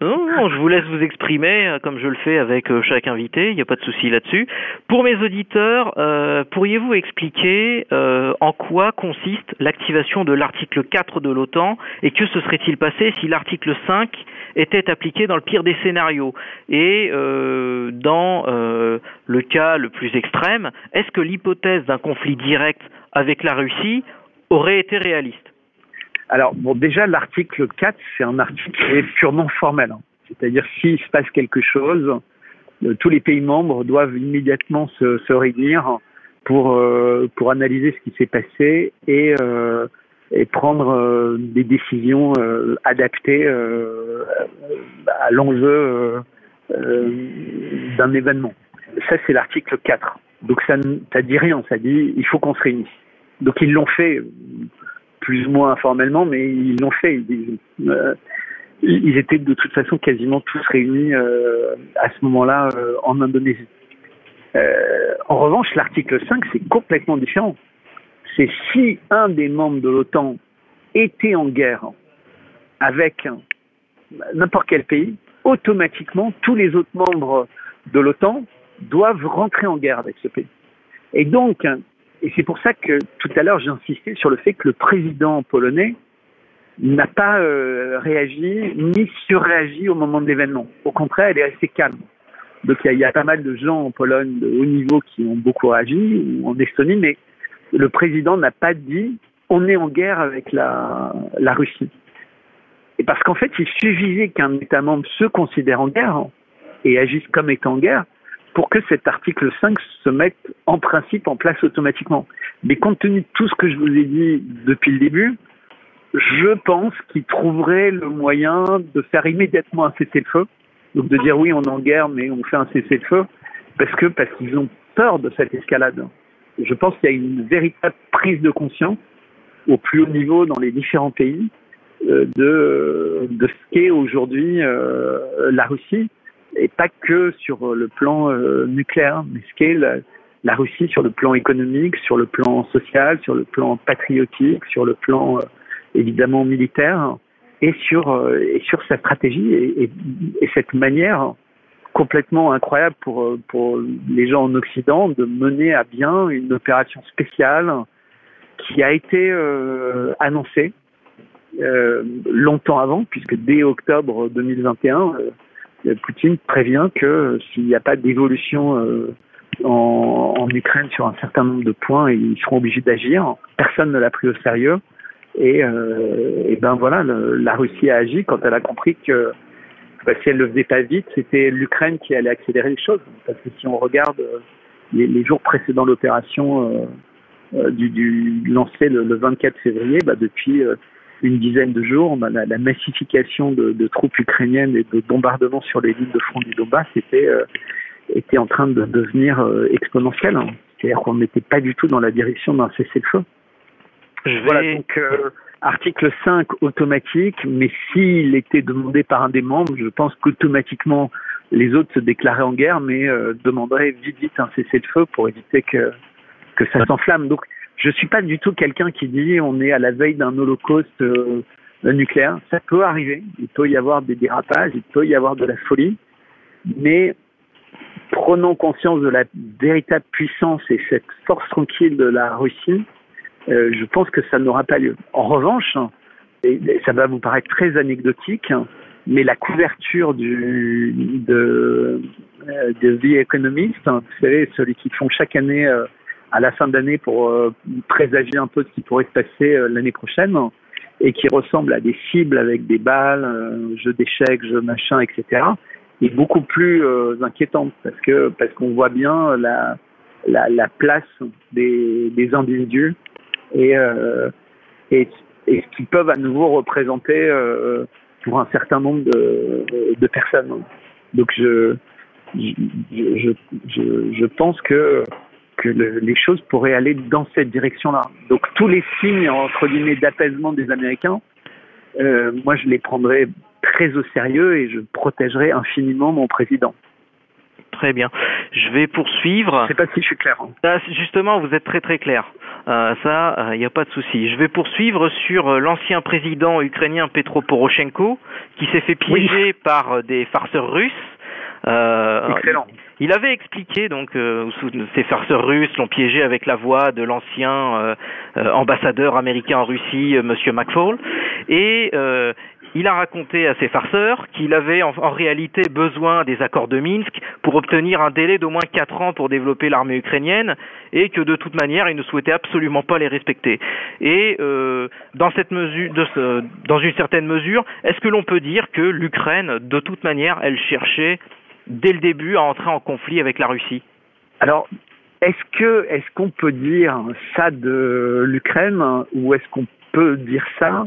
Non, non, je vous laisse vous exprimer euh, comme je le fais avec euh, chaque invité, il n'y a pas de souci là-dessus. Pour mes auditeurs, euh, pourriez-vous expliquer euh, en quoi consiste l'activation de l'article 4 de l'OTAN et que se serait-il passé si l'article 5 était appliqué dans le pire des scénarios? Et euh, dans le cas le plus extrême, est-ce que l'hypothèse d'un conflit direct avec la Russie aurait été réaliste Alors, bon, déjà, l'article 4, c'est un article qui est purement formel. Hein. C'est-à-dire, s'il se passe quelque chose, euh, tous les pays membres doivent immédiatement se, réunir pour, euh, pour analyser ce qui s'est passé et, euh, prendre des décisions adaptées à l'enjeu d'un événement. Ça, c'est l'article 4. Donc, ça ne dit rien. Ça dit il faut qu'on se réunisse. Donc ils l'ont fait, plus ou moins informellement, mais ils l'ont fait. Ils, euh, étaient de toute façon quasiment tous réunis euh, à ce moment-là euh, en Indonésie. En revanche, l'article 5, c'est complètement différent. C'est si un des membres de l'OTAN était en guerre avec n'importe quel pays, automatiquement, tous les autres membres de l'OTAN doivent rentrer en guerre avec ce pays. Et donc, et c'est pour ça que tout à l'heure j'ai insisté sur le fait que le président polonais n'a pas euh, réagi ni surréagi au moment de l'événement. Au contraire, elle est assez calme. Donc il y, y, a pas mal de gens en Pologne de haut niveau qui ont beaucoup réagi, ou en Estonie, mais le président n'a pas dit on est en guerre avec la, la Russie. Et parce qu'en fait, il suffisait qu'un État membre se considère en guerre et agisse comme étant en guerre pour que cet article 5 se mette en principe en place automatiquement. Mais compte tenu de tout ce que je vous ai dit depuis le début, je pense qu'ils trouveraient le moyen de faire immédiatement un cessez-le-feu. Donc de dire oui, on est en guerre, mais on fait un cessez-le-feu, parce que parce qu'ils ont peur de cette escalade. Je pense qu'il y a une véritable prise de conscience au plus haut niveau dans les différents pays euh, de, ce qu'est aujourd'hui euh, la Russie et pas que sur le plan euh, nucléaire, mais ce qu'est la, la, Russie sur le plan économique, sur le plan social, sur le plan patriotique, sur le plan euh, évidemment militaire, et sur euh, et sur sa stratégie et, et, et, cette manière complètement incroyable pour pour les gens en Occident de mener à bien une opération spéciale qui a été euh, annoncée euh, longtemps avant, puisque dès octobre 2021 Poutine prévient que s'il n'y a pas d'évolution euh, en, en, Ukraine sur un certain nombre de points, ils seront obligés d'agir. Personne ne l'a pris au sérieux. Et, et ben voilà, la Russie a agi quand elle a compris que bah, si elle le faisait pas vite, c'était l'Ukraine qui allait accélérer les choses. Parce que si on regarde les, les jours précédant l'opération du, du lancée le, le, 24 février, bah, depuis une dizaine de jours, bah, la, la, massification de, de, troupes ukrainiennes et de bombardements sur les lignes de front du Donbass était, euh, était en train de devenir euh, exponentielle. Hein. C'est-à-dire qu'on n'était pas du tout dans la direction d'un cessez-le-feu. Voilà, donc euh, article 5 automatique, mais s'il était demandé par un des membres, je pense qu'automatiquement les autres se déclaraient en guerre, mais euh, demanderaient vite vite un cessez-le-feu pour éviter que, que ça s'enflamme. Donc je suis pas du tout quelqu'un qui dit on est à la veille d'un holocauste euh, nucléaire. Ça peut arriver. Il peut y avoir des dérapages, il peut y avoir de la folie, mais prenons conscience de la véritable puissance et cette force tranquille de la Russie. Euh, je pense que ça n'aura pas lieu. En revanche, ça va vous paraître très anecdotique, mais la couverture du, de, euh, The Economist, vous savez, celui qui font chaque année euh, à la fin d'année pour euh, présager un peu ce qui pourrait se passer euh, l'année prochaine et qui ressemble à des cibles avec des balles, euh, jeux d'échecs, jeux machin, etc. est beaucoup plus inquiétante parce que parce qu'on voit bien la, la, la place des, des individus et, et, et ce qu'ils peuvent à nouveau représenter pour un certain nombre de, de personnes. Donc je je, je, je, je pense que que le, les choses pourraient aller dans cette direction-là. Donc tous les signes, entre guillemets, d'apaisement des Américains, euh, moi je les prendrais très au sérieux et je protégerais infiniment mon président. Très bien. Je vais poursuivre. Je ne sais pas si je suis clair. Hein. Ah, justement, vous êtes très très clair. Euh, ça, il euh, n'y a pas de souci. Je vais poursuivre sur euh, l'ancien président ukrainien Petro Poroshenko, qui s'est fait piéger oui. par des farceurs russes. Excellent. Il avait expliqué donc euh, ces farceurs russes l'ont piégé avec la voix de l'ancien euh, euh, ambassadeur américain en Russie, Monsieur McFaul, et il a raconté à ces farceurs qu'il avait en, en, réalité besoin des accords de Minsk pour obtenir un délai d'au moins quatre ans pour développer l'armée ukrainienne et que de toute manière il ne souhaitait absolument pas les respecter. Et euh, dans cette mesure, de ce, dans une certaine mesure, est-ce que l'on peut dire que l'Ukraine, de toute manière, elle cherchait dès le début à entrer en conflit avec la Russie. Alors, est-ce que est-ce qu'on peut dire ça de l'Ukraine ou est-ce qu'on peut dire ça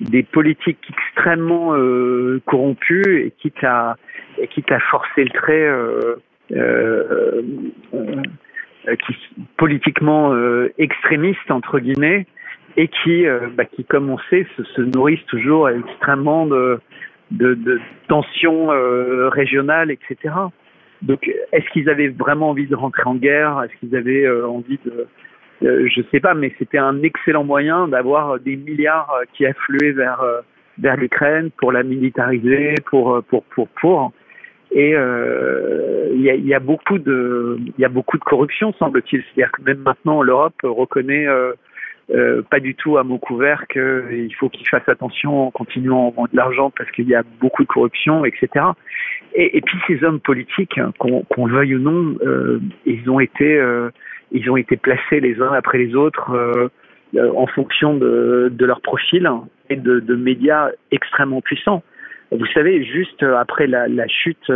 des politiques extrêmement euh, corrompues et quitte à et quitte à forcer le trait euh, euh, qui politiquement extrémistes entre guillemets et qui bah, qui comme on sait se, se nourrissent toujours extrêmement de de, de tensions euh, régionales, etc. Donc, est-ce qu'ils avaient vraiment envie de rentrer en guerre? Est-ce qu'ils avaient euh, envie de... Euh, je sais pas, mais c'était un excellent moyen d'avoir des milliards qui affluaient vers vers l'Ukraine pour la militariser, pour pour pour pour. Et il euh, y, a, y, a, beaucoup de il y a beaucoup de corruption semble-t-il. C'est-à-dire que même maintenant l'Europe reconnaît euh, pas du tout à mot couvert qu'il faut qu'ils fassent attention en continuant à vendre de l'argent parce qu'il y a beaucoup de corruption, etc. Et, puis ces hommes politiques, hein, qu'on qu veuille ou non, euh, ils ont été euh, ils ont été placés les uns après les autres euh, euh, en fonction de, de leur profil et de, de, médias extrêmement puissants. Vous savez, juste après la, la chute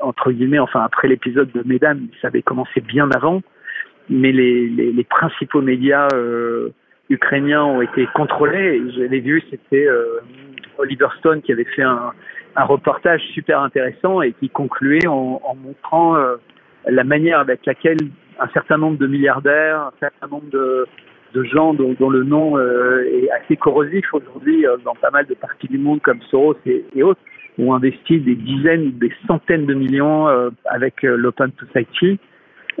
entre guillemets, enfin après l'épisode de Mesdames, ça avait commencé bien avant mais les, les, les principaux médias euh, ukrainiens ont été contrôlés. J'avais vu, c'était euh, Oliver Stone qui avait fait un, un, reportage super intéressant et qui concluait en, en montrant euh, la manière avec laquelle un certain nombre de milliardaires, un certain nombre de, de gens dont, dont le nom euh, est assez corrosif aujourd'hui euh, dans pas mal de parties du monde comme Soros et, et autres, ont investi des dizaines, des centaines de millions euh, avec l'Open Society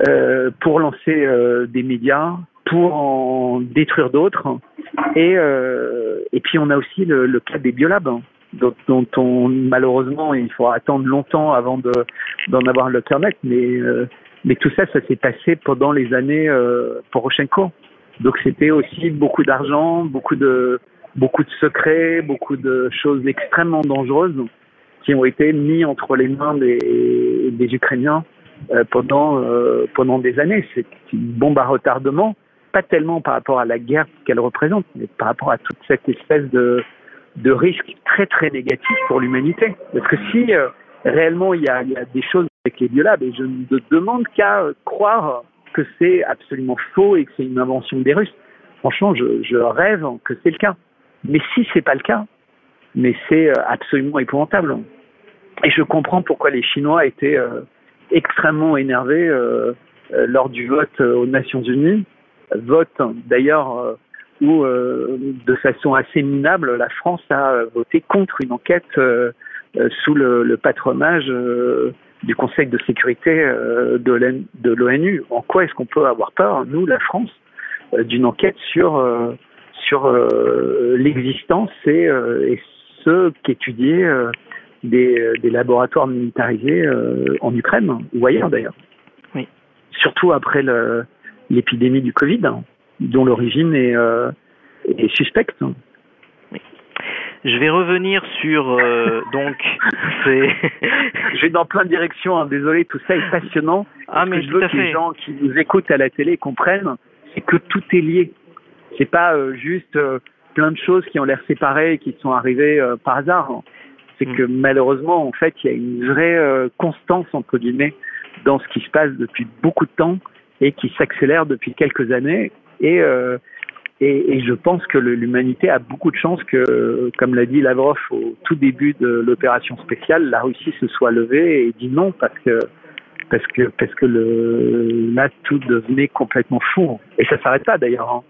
euh, pour lancer euh, des médias, pour en détruire d'autres. Et, euh, et puis on a aussi le, le cas des biolabs, hein, dont, dont, on malheureusement il faudra attendre longtemps avant de d'en avoir le net, mais mais tout ça, ça s'est passé pendant les années euh, Poroshenko. Donc c'était aussi beaucoup d'argent, beaucoup de beaucoup de secrets, beaucoup de choses extrêmement dangereuses qui ont été mis entre les mains des, des Ukrainiens euh, pendant euh, pendant des années. C'est une bombe à retardement pas tellement par rapport à la guerre qu'elle représente, mais par rapport à toute cette espèce de, de risque très très négatif pour l'humanité. Parce que si euh, réellement il y, a, il y, a, des choses avec les biolabs, et je ne demande qu'à croire que c'est absolument faux et que c'est une invention des Russes, franchement, je, je rêve que c'est le cas. Mais si c'est pas le cas, mais c'est absolument épouvantable. Et je comprends pourquoi les Chinois étaient euh, extrêmement énervés euh, euh, lors du vote aux Nations Unies. Vote d'ailleurs où, de façon assez minable, la France a voté contre une enquête sous le, le patronage du Conseil de sécurité de l'ONU. En quoi est-ce qu'on peut avoir peur, nous, la France, d'une enquête sur sur l'existence et, et, ce qu'étudiait des, des, laboratoires militarisés en Ukraine ou ailleurs d'ailleurs surtout après l'épidémie du Covid, dont l'origine est, euh, est, suspecte. Je vais revenir sur euh, donc je vais dans plein de directions. Hein. Désolé, tout ça est passionnant. Ah mais je veux que les gens qui nous écoutent à la télé comprennent, c'est que tout est lié. C'est pas euh, juste euh, plein de choses qui ont l'air séparées et qui sont arrivées euh, par hasard. C'est mm. que malheureusement, en fait, il y a une vraie euh, constance entre guillemets dans ce qui se passe depuis beaucoup de temps et qui s'accélère depuis quelques années. Et, euh, et, et, je pense que l'humanité a beaucoup de chance que, comme l'a dit Lavrov au tout début de l'opération spéciale, la Russie se soit levée et dit non parce que parce que parce que le là tout devenait complètement fou et ça s'arrête pas d'ailleurs. Hein.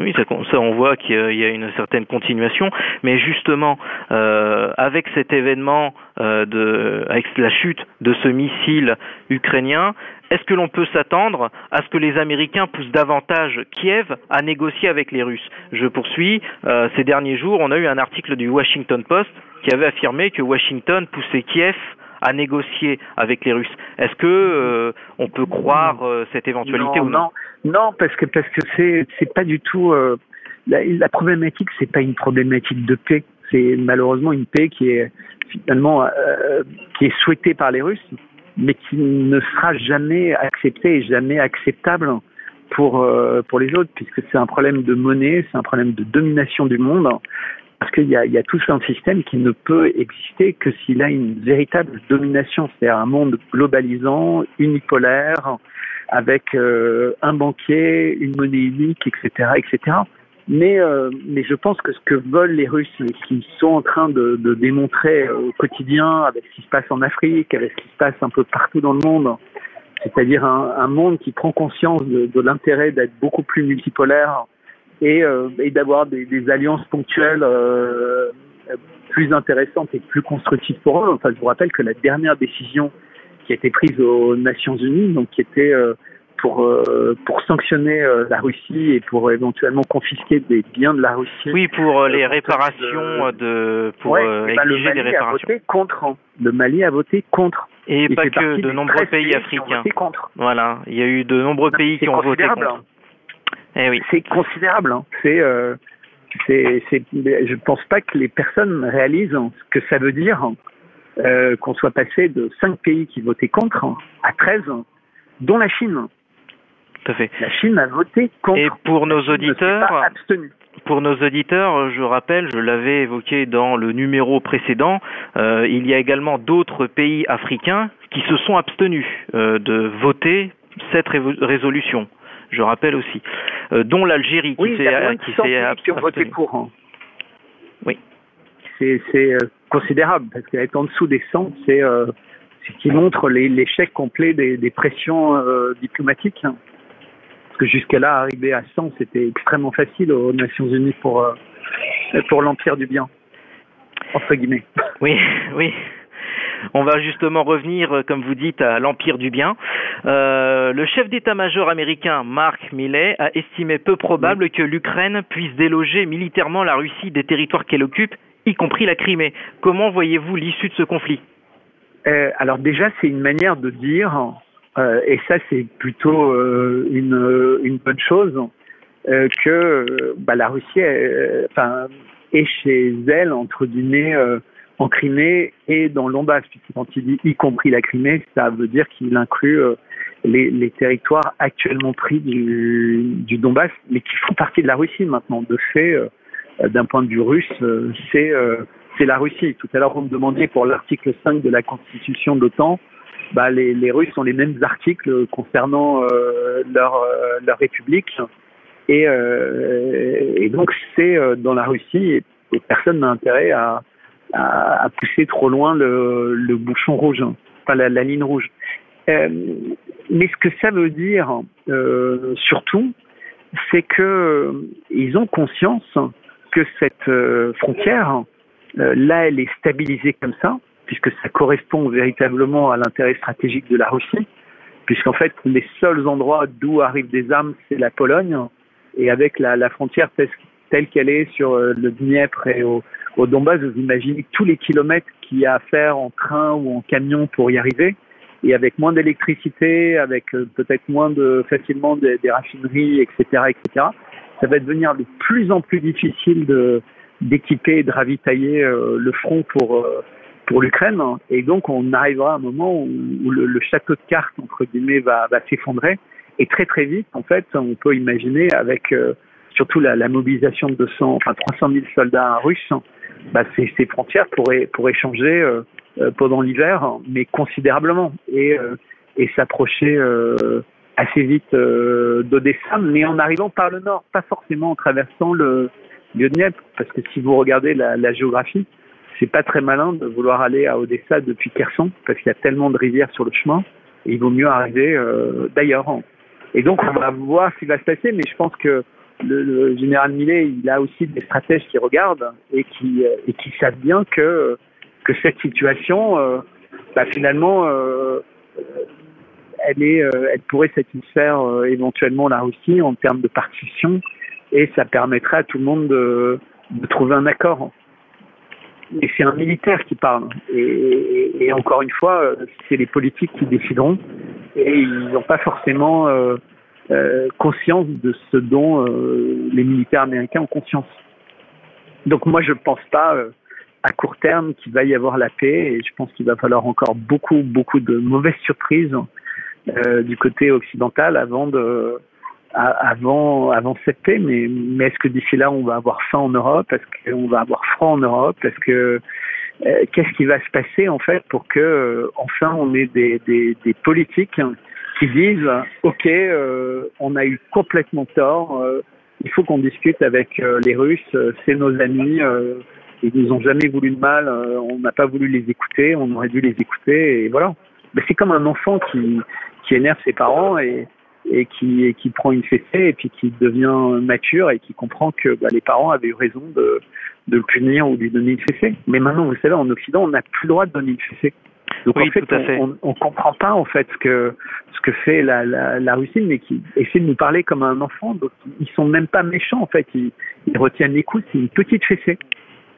Oui, ça, ça, on voit qu'il y a une certaine continuation, mais justement, euh, avec cet événement, euh, de, avec la chute de ce missile ukrainien, est-ce que l'on peut s'attendre à ce que les Américains poussent davantage Kiev à négocier avec les Russes? Je poursuis. Euh, ces derniers jours, on a eu un article du Washington Post qui avait affirmé que Washington poussait Kiev à négocier avec les Russes. Est-ce que euh, on peut croire euh, cette éventualité non, ou non? Non, parce que parce que c'est c'est pas du tout euh, la, la problématique, c'est pas une problématique de paix. C'est malheureusement une paix qui est finalement qui est souhaitée par les Russes, mais qui ne sera jamais acceptée et jamais acceptable pour pour les autres, puisque c'est un problème de monnaie, c'est un problème de domination du monde, parce qu'il y a, il y a tout un système qui ne peut exister que s'il a une véritable domination, c'est-à-dire un monde globalisant, unipolaire, avec euh, un banquier, une monnaie unique, etc., etc. Mais, euh, mais je pense que ce que veulent les Russes, et ce qu'ils sont en train de, de démontrer au quotidien, avec ce qui se passe en Afrique, avec ce qui se passe un peu partout dans le monde, c'est-à-dire un, un monde qui prend conscience de, de l'intérêt d'être beaucoup plus multipolaire, et, euh, et d'avoir des, des, alliances ponctuelles euh, plus intéressantes et plus constructives pour eux. Enfin, je vous rappelle que la dernière décision qui a été prise aux Nations Unies, donc qui était euh, pour euh, pour sanctionner euh, la Russie et pour éventuellement confisquer des biens de la Russie. Oui, pour les réparations de, pour ouais, exiger bah, le Mali des réparations. A voté contre. Hein. Le Mali a voté contre. Et, et pas que de nombreux pays africains. Contre. Voilà, il y a eu de nombreux pays qui ont voté contre. Eh oui. C'est considérable. Hein. C'est, euh, c'est, c'est, je pense pas que les personnes réalisent ce que ça veut dire euh, qu'on soit passé de 5 pays qui votaient contre à 13, dont la Chine. Tout à fait. La Chine a voté contre. Et pour nos auditeurs, pour nos auditeurs, je rappelle, je l'avais évoqué dans le numéro précédent, euh, il y a également d'autres pays africains qui se sont abstenus euh, de voter cette résolution je rappelle aussi, euh, dont l'Algérie oui, qui s'est qui s'est voté pour. Hein. Oui. C'est c'est euh, considérable parce qu'être en dessous des 100, c'est euh, ce qui montre l'échec complet des, des pressions euh, diplomatiques. Hein. Parce que jusque-là, arriver à 100, c'était extrêmement facile aux Nations Unies pour euh, pour l'empire du bien entre guillemets. Oui, oui. On va justement revenir, euh, comme vous dites, à l'empire du bien. Euh, le chef d'état-major américain Mark Milley a estimé peu probable oui. que l'Ukraine puisse déloger militairement la Russie des territoires qu'elle occupe, y compris la Crimée. Comment voyez-vous l'issue de ce conflit? Euh, Alors déjà, c'est une manière de dire, euh, et ça c'est plutôt une, une, bonne chose, que bah, la Russie enfin, est chez elle, entre guillemets, en Crimée et dans le Donbass, quand il dit y compris la Crimée, ça veut dire qu'il inclut euh, les, territoires actuellement pris du, Donbass, mais qui font partie de la Russie maintenant. De fait, euh, d'un point de vue russe, euh, c'est la Russie. Tout à l'heure, vous me demandiez pour l'article 5 de la Constitution de l'OTAN, bah, les, Russes ont les mêmes articles concernant leur, république. Et donc, c'est dans la Russie, et, personne n'a intérêt à, à, pousser trop loin le, le bouchon rouge, enfin la, la ligne rouge. Euh, mais ce que ça veut dire euh, surtout, c'est que euh, ils ont conscience que cette euh, frontière, euh, là, elle est stabilisée comme ça, puisque ça correspond véritablement à l'intérêt stratégique de la Russie, puisqu'en fait, les seuls endroits d'où arrivent des armes, c'est la Pologne, et avec la, la frontière telle qu'elle est sur le Dniepr et au, au Donbass, vous imaginez tous les kilomètres qu'il y a à faire en train ou en camion pour y arriver et avec moins d'électricité, avec euh, peut-être moins de facilement des, raffineries, etc., etc., ça va devenir de plus en plus difficile d'équiper et de ravitailler euh, le front pour euh, pour l'Ukraine. Et donc, on arrivera à un moment où, le, château de cartes entre guillemets va, va s'effondrer. Et très très vite, en fait, on peut imaginer avec surtout la, la, mobilisation de 200, enfin 300 000 soldats russes, bah, ces, ces frontières pourraient pourraient changer euh, pendant l'hiver, mais considérablement, et, euh, et s'approcher euh, assez vite d'Odessa, mais en arrivant par le nord, pas forcément en traversant le, le Dniepr, parce que si vous regardez la, la géographie, c'est pas très malin de vouloir aller à Odessa depuis Kherson, parce qu'il y a tellement de rivières sur le chemin, et il vaut mieux arriver euh, d'ailleurs. Et donc on va voir ce qui va se passer, mais je pense que le, général Millet, il a aussi des stratèges qui regardent et qui, qui savent bien que cette situation, euh, bah, finalement, euh, elle, euh, pourrait satisfaire éventuellement la Russie en termes de partition et ça permettrait à tout le monde de, trouver un accord. Et c'est un militaire qui parle. Et, encore une fois, c'est les politiques qui décideront. Et ils n'ont pas forcément euh, euh, conscience de ce dont euh, les militaires américains ont conscience. Donc moi, je ne pense pas à court terme qu'il va y avoir la paix et je pense qu'il va falloir encore beaucoup beaucoup de mauvaises surprises euh, du côté occidental avant de avant avant cette paix. Mais mais est-ce que d'ici là on va avoir faim en Europe? Est-ce qu'on va avoir froid en Europe? Est-ce que euh, qu'est-ce qui va se passer en fait pour que euh, enfin on ait des, des, des politiques qui disent ok euh, on a eu complètement tort euh, il faut qu'on discute avec les Russes c'est nos amis ils nous ont jamais voulu de mal, euh, on n'a pas voulu les écouter, on aurait dû les écouter, et voilà. Mais c'est comme un enfant qui, qui énerve ses parents et, et qui, qui prend une fessée et puis qui devient mature et qui comprend que bah, les parents avaient eu raison de, de le punir ou de lui donner une fessée. Mais maintenant, vous savez, en Occident, on n'a plus le droit de donner une fessée. Donc oui, en fait, tout à fait. on, on, comprend pas en fait ce que ce que fait la, la, la Russie, mais qui essaie de nous parler comme un enfant. Donc ils sont même pas méchants en fait. Ils, ils retiennent les coups. C'est une petite fessée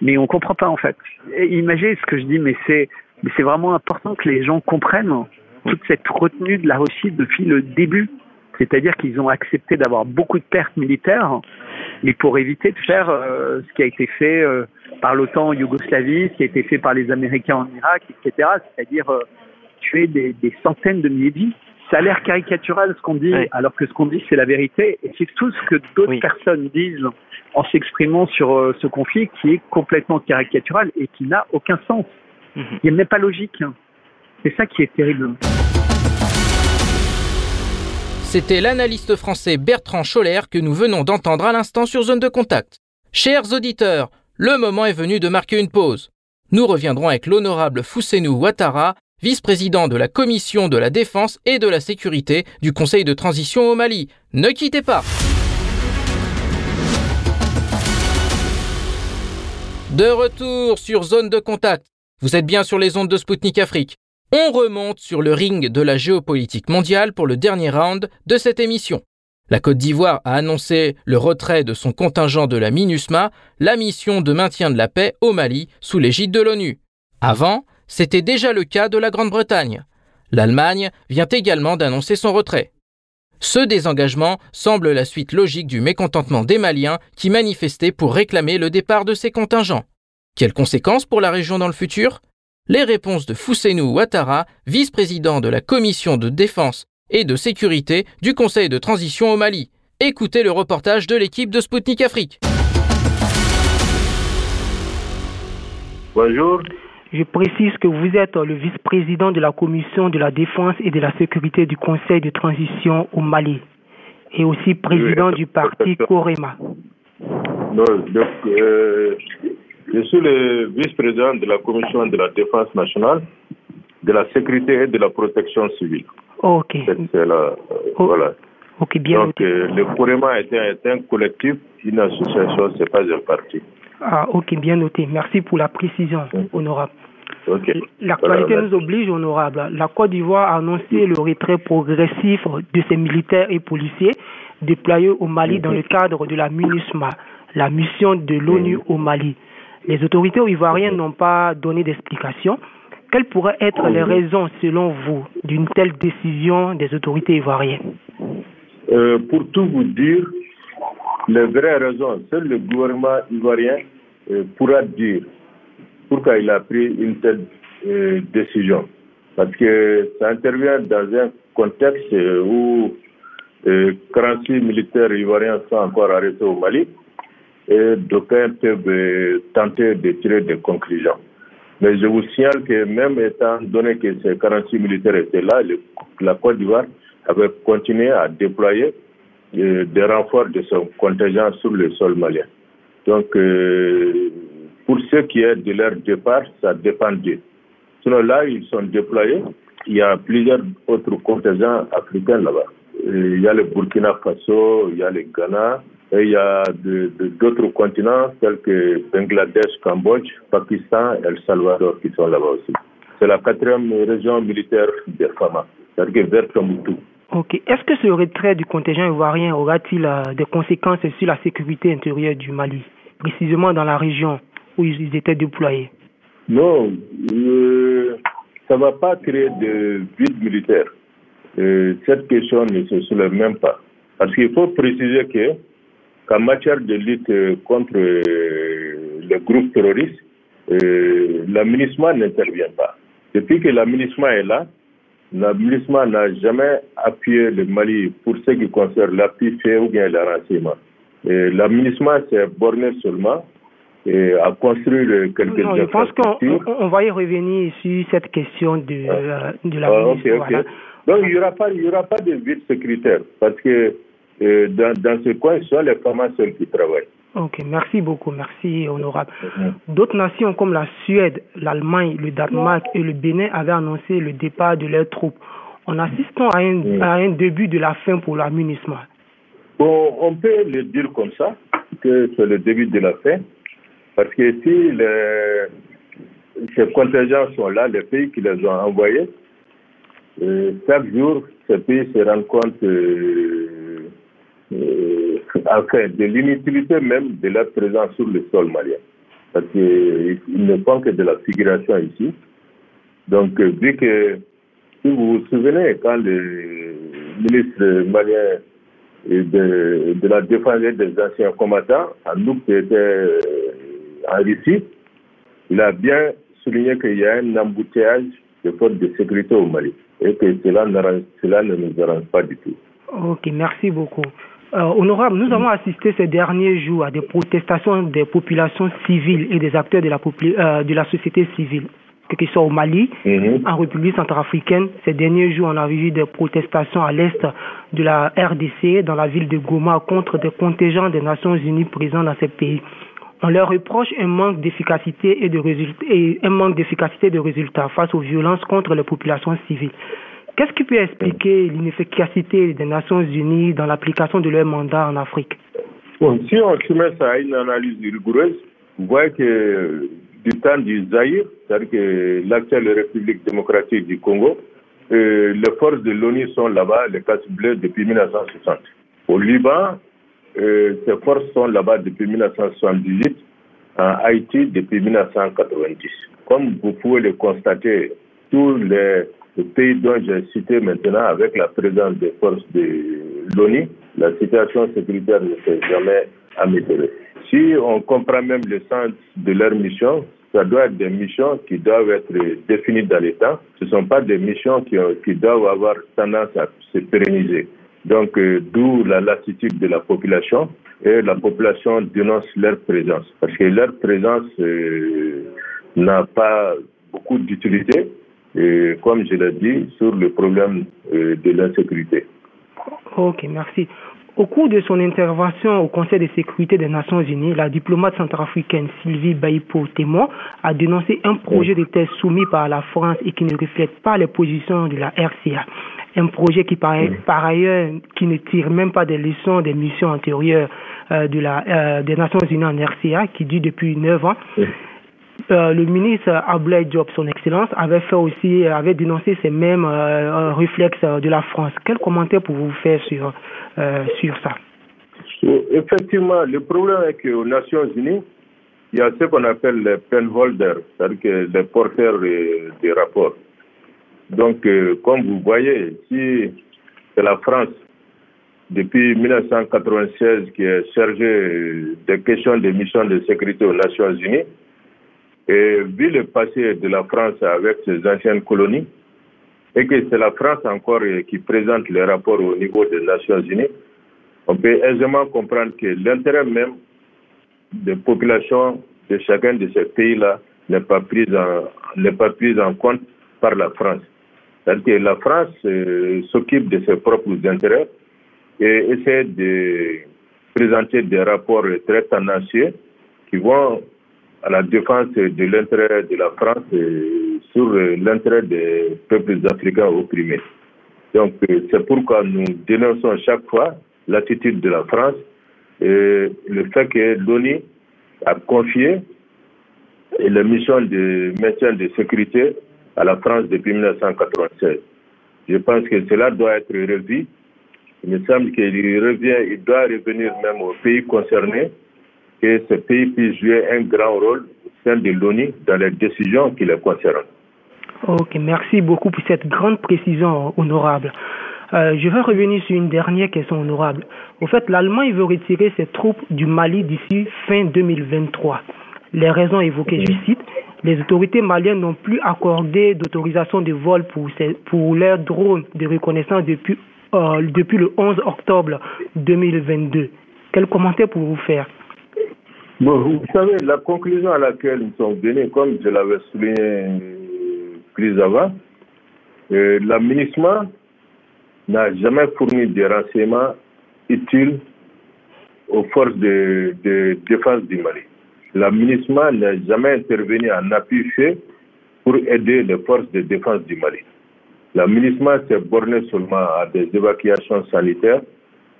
mais on comprend pas en fait. Et imaginez ce que je dis, mais c'est mais c'est vraiment important que les gens comprennent toute cette retenue de la Russie depuis le début. C'est-à-dire qu'ils ont accepté d'avoir beaucoup de pertes militaires, mais pour éviter de faire euh, ce qui a été fait euh, par l'OTAN en Yougoslavie, ce qui a été fait par les Américains en Irak, etc. C'est-à-dire euh, tuer des, des, centaines de milliers de vies. Ça a l'air caricatural ce qu'on dit, oui. alors que ce qu'on dit c'est la vérité. Et c'est tout ce que d'autres oui. personnes disent en s'exprimant sur euh, ce conflit qui est complètement caricatural et qui n'a aucun sens. Mm -hmm. Il n'est pas logique. C'est ça qui est terrible. C'était l'analyste français Bertrand Scholler que nous venons d'entendre à l'instant sur Zone de Contact. Chers auditeurs, le moment est venu de marquer une pause. Nous reviendrons avec l'honorable Fousseinou Ouattara, vice-président de la Commission de la Défense et de la Sécurité du Conseil de transition au Mali. Ne quittez pas! De retour sur Zone de Contact. Vous êtes bien sur les ondes de Spoutnik Afrique. On remonte sur le ring de la géopolitique mondiale pour le dernier round de cette émission. La Côte d'Ivoire a annoncé le retrait de son contingent de la MINUSMA, la mission de maintien de la paix au Mali sous l'égide de l'ONU. Avant, c'était déjà le cas de la Grande-Bretagne. L'Allemagne vient également d'annoncer son retrait. Ce désengagement semble la suite logique du mécontentement des Maliens qui manifestaient pour réclamer le départ de ces contingents. Quelles conséquences pour la région dans le futur? Les réponses de Fousseinou Ouattara, vice-président de la Commission de défense et de sécurité du Conseil de transition au Mali. Écoutez le reportage de l'équipe de Spoutnik Afrique. Bonjour. Je précise que vous êtes le vice-président de la commission de la défense et de la sécurité du Conseil de transition au Mali et aussi président du parti Corema. Non, donc, euh, je suis le vice-président de la commission de la défense nationale, de la sécurité et de la protection civile. Ok. C'est la, Oh. voilà. Ok, bien Donc, noté. euh, le Corema est un, est un collectif, une association, c'est pas un parti. Ah, ok, bien noté. Merci pour la précision, honorable. L'actualité Voilà, nous oblige, honorable. La Côte d'Ivoire a annoncé le retrait progressif de ses militaires et policiers déployés au Mali dans le cadre de la MINUSMA, la mission de l'ONU au Mali. Les autorités ivoiriennes n'ont pas donné d'explication. Quelles pourraient être les raisons, selon vous, d'une telle décision des autorités ivoiriennes Euh, pour tout vous dire, les vraies raisons, seul le gouvernement ivoirien euh, pourra dire pourquoi il a pris une telle euh, décision. Parce que ça intervient dans un contexte où euh, 46 militaires ivoiriens sont encore arrêtés au Mali et d'aucuns peuvent tenter de tirer des conclusions. Mais je vous signale que même étant donné que ces 46 militaires étaient là, la Côte d'Ivoire avait continué à déployer euh, des renforts de son contingent sur le sol malien. Donc, euh, pour ce qui est de leur départ, ça dépend d'eux. Sinon, là, ils sont déployés. Il y a plusieurs autres contingents africains là-bas. Euh, Il y a le Burkina Faso, il y a le Ghana, et il y a d'autres continents tels que Bangladesh, Cambodge, Pakistan, El Salvador qui sont là-bas aussi. C'est la quatrième région militaire des FAMA, c'est-à-dire vers Tombouctou. Ok. Est-ce que ce retrait du contingent ivoirien aura-t-il euh, des conséquences sur la sécurité intérieure du Mali, précisément dans la région où ils ils étaient déployés? Non, euh, ça ne va pas créer de vide militaire. Euh, cette question ne se soulève même pas. Parce qu'il faut préciser que qu'en matière de lutte euh, contre euh, les groupes terroristes, euh, n'intervient pas. Depuis que la MINUSMA est là, la MINUSMA n'a jamais appuyé le Mali pour ce qui concerne l'appui fait ou bien le renseignement. S'est bornée seulement et à construire euh, quelques Non, je pense qu'on va y revenir sur cette question de, euh, Ah, voilà. Donc, il n'y aura, pas- aura de vide sécuritaire parce que euh, dans, dans ce coin, ce sont les femmes seules qui travaillent. Ok, merci beaucoup, merci honorable. D'autres nations comme la Suède, l'Allemagne, le Danemark et le Bénin avaient annoncé le départ de leurs troupes. On assiste à un, Mm. à un début de la fin pour la MINUSMA. Bon, on peut le dire comme ça, que c'est le début de la fin, parce que si les, ces contingents sont là, les pays qui les ont envoyés, euh, chaque jour, ces pays se rendent compte euh, enfin, de l'inutilité même de leur présence sur le sol malien. Parce qu'ils ne font que de la figuration ici. Donc, euh, vu que, si vous vous souvenez, quand le ministre malien de, de la défense des anciens combattants, qui était euh, en Russie, il a bien souligné qu'il y a un embouteillage de forces de sécurité au Mali et que cela, cela ne nous arrange pas du tout. Ok, merci beaucoup. Euh, honorable, nous avons assisté ces derniers jours à des protestations des populations civiles et des acteurs de la, euh, de la société civile, que ce soit au Mali, Mhm. en République centrafricaine. Ces derniers jours, on a vu des protestations à l'est de la RDC, dans la ville de Goma, contre des contingents des Nations Unies présents dans ces pays. On leur reproche un manque d'efficacité et de résultats, et un manque d'efficacité de résultats face aux violences contre les populations civiles. Qu'est-ce qui peut expliquer l'inefficacité des Nations Unies dans l'application de leur mandat en Afrique Bon, si on soumet ça à une analyse rigoureuse, vous voyez que du temps du Zaïre, c'est-à-dire que l'actuelle République démocratique du Congo, euh, les forces de l'ONU sont là-bas, les casse bleus, depuis 1960. Au Liban, euh, ces forces sont là-bas depuis 1978, en Haïti depuis 1990. Comme vous pouvez le constater, tous les, les pays dont j'ai cité maintenant, avec la présence des forces de l'ONU, la situation sécuritaire ne s'est jamais améliorée. Si on comprend même le sens de leur mission, ça doit être des missions qui doivent être définies dans l'État. Ce ne sont pas des missions qui, qui, doivent avoir tendance à se pérenniser. Donc, euh, d'où la lassitude de la population et la population dénonce leur présence. Parce que leur présence euh, n'a pas beaucoup d'utilité, comme je l'ai dit, sur le problème euh, de l'insécurité. Ok, merci. Au cours de son intervention au Conseil de sécurité des Nations Unies, la diplomate centrafricaine Sylvie Baïpo Témoin a dénoncé un projet de thèse soumis par la France et qui ne reflète pas les positions de la RCA. Un projet qui, par, par ailleurs, qui ne tire même pas des leçons des missions antérieures euh, de la, euh, des Nations Unies en RCA, qui dit depuis neuf ans. Euh, le ministre Ablaï Diop, son excellence, avait fait aussi, avait dénoncé ces mêmes euh, réflexes de la France. Quel commentaire pouvez-vous faire sur, euh, sur ça? Effectivement, le problème est qu'aux Nations Unies, il y a ce qu'on appelle les penholders, c'est-à-dire les porteurs des rapports. Donc, comme vous voyez, si c'est la France, depuis 1996, qui est chargée des questions des missions de sécurité aux Nations Unies, et vu le passé de la France avec ses anciennes colonies, et que c'est la France encore qui présente les rapports au niveau des Nations Unies, on peut aisément comprendre que l'intérêt même des populations de chacun de ces pays-là n'est pas pris en pas pris en compte par la France. C'est-à-dire que la France euh, s'occupe de ses propres intérêts et essaie de présenter des rapports très tendancieux qui vont à la défense de l'intérêt de la France sur l'intérêt des peuples africains opprimés. Donc, euh, c'est pourquoi nous dénonçons chaque fois l'attitude de la France et le fait que l'ONU a confié la mission de maintien de sécurité à la France depuis 1996. Je pense que cela doit être revu. Il me semble qu'il revient, il doit revenir même aux pays concernés que ce pays puisse jouer un grand rôle au sein de l'ONU dans les décisions qui les concernent. Ok, merci beaucoup pour cette grande précision honorable. Euh, je vais revenir sur une dernière question honorable. Au fait, l'Allemagne veut retirer ses troupes du Mali d'ici fin 2023. Les raisons évoquées, je cite, les autorités maliennes n'ont plus accordé d'autorisation de vol pour, pour leurs drones de reconnaissance depuis, euh, depuis le 11 octobre 2022. Quel commentaire pouvez-vous faire? Vous savez, la conclusion à laquelle nous sommes venus, comme je l'avais souligné plus avant, euh, n'a jamais fourni des renseignements utiles aux forces de, défense du Mali. L'aménagement n'a jamais intervenu en appui fait pour aider les forces de défense du Mali. L'aménagement s'est borné seulement à des évacuations sanitaires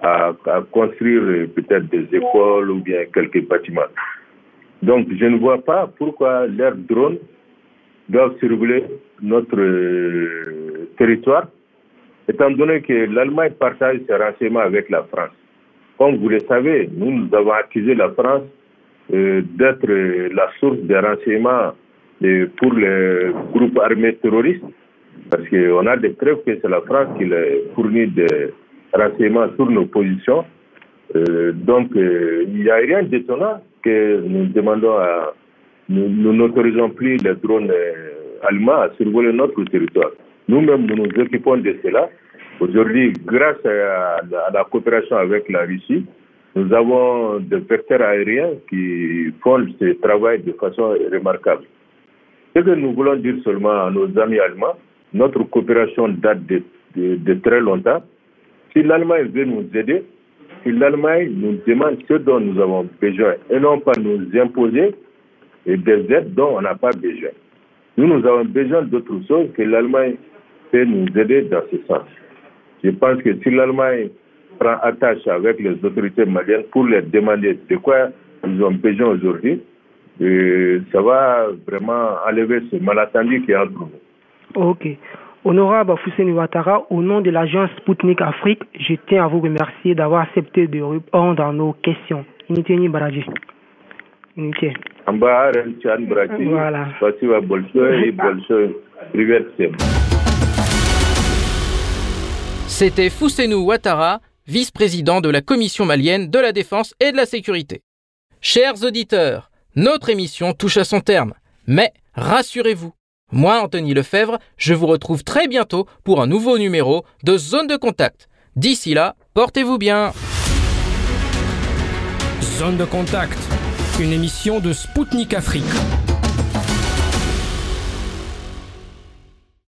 à, construire euh, peut-être des écoles ou bien quelques bâtiments. Donc, je ne vois pas pourquoi leurs drones doivent survoler notre euh, territoire, étant donné que l'Allemagne partage ses renseignements avec la France. Comme vous le savez, nous, avons accusé la France euh, d'être la source des renseignements pour les groupes armés terroristes, parce qu'on a des preuves que c'est la France qui les fournit des renseignements sur nos positions. Euh, donc, euh, il n'y a rien d'étonnant que nous demandons à. Nous n'autorisons plus les drones euh, allemands à survoler notre territoire. Nous-mêmes, nous nous occupons de cela. Aujourd'hui, grâce à la, coopération avec la Russie, nous avons des vecteurs aériens qui font ce travail de façon remarquable. Ce que nous voulons dire seulement à nos amis allemands, notre coopération date de très longtemps. Si l'Allemagne veut nous aider, si l'Allemagne nous demande ce dont nous avons besoin et non pas nous imposer des aides dont on n'a pas besoin. Nous, nous avons besoin d'autre chose que l'Allemagne peut nous aider dans ce sens. Je pense que si l'Allemagne prend attache avec les autorités maliennes pour leur demander de quoi ils ont besoin aujourd'hui, euh, ça va vraiment enlever ce malentendu qui est entre nous. Ok. Honorable Fousseni Ouattara, au nom de l'agence Sputnik Afrique, je tiens à vous remercier d'avoir accepté de répondre à nos questions. Voilà. C'était Fousseinou Ouattara, vice-président de la Commission malienne de la défense et de la sécurité. Chers auditeurs, notre émission touche à son terme. Mais rassurez-vous, moi, Anthony Lefebvre, je vous retrouve très bientôt pour un nouveau numéro de Zone de Contact. D'ici là, portez-vous bien. Zone de Contact, une émission de Spoutnik Afrique.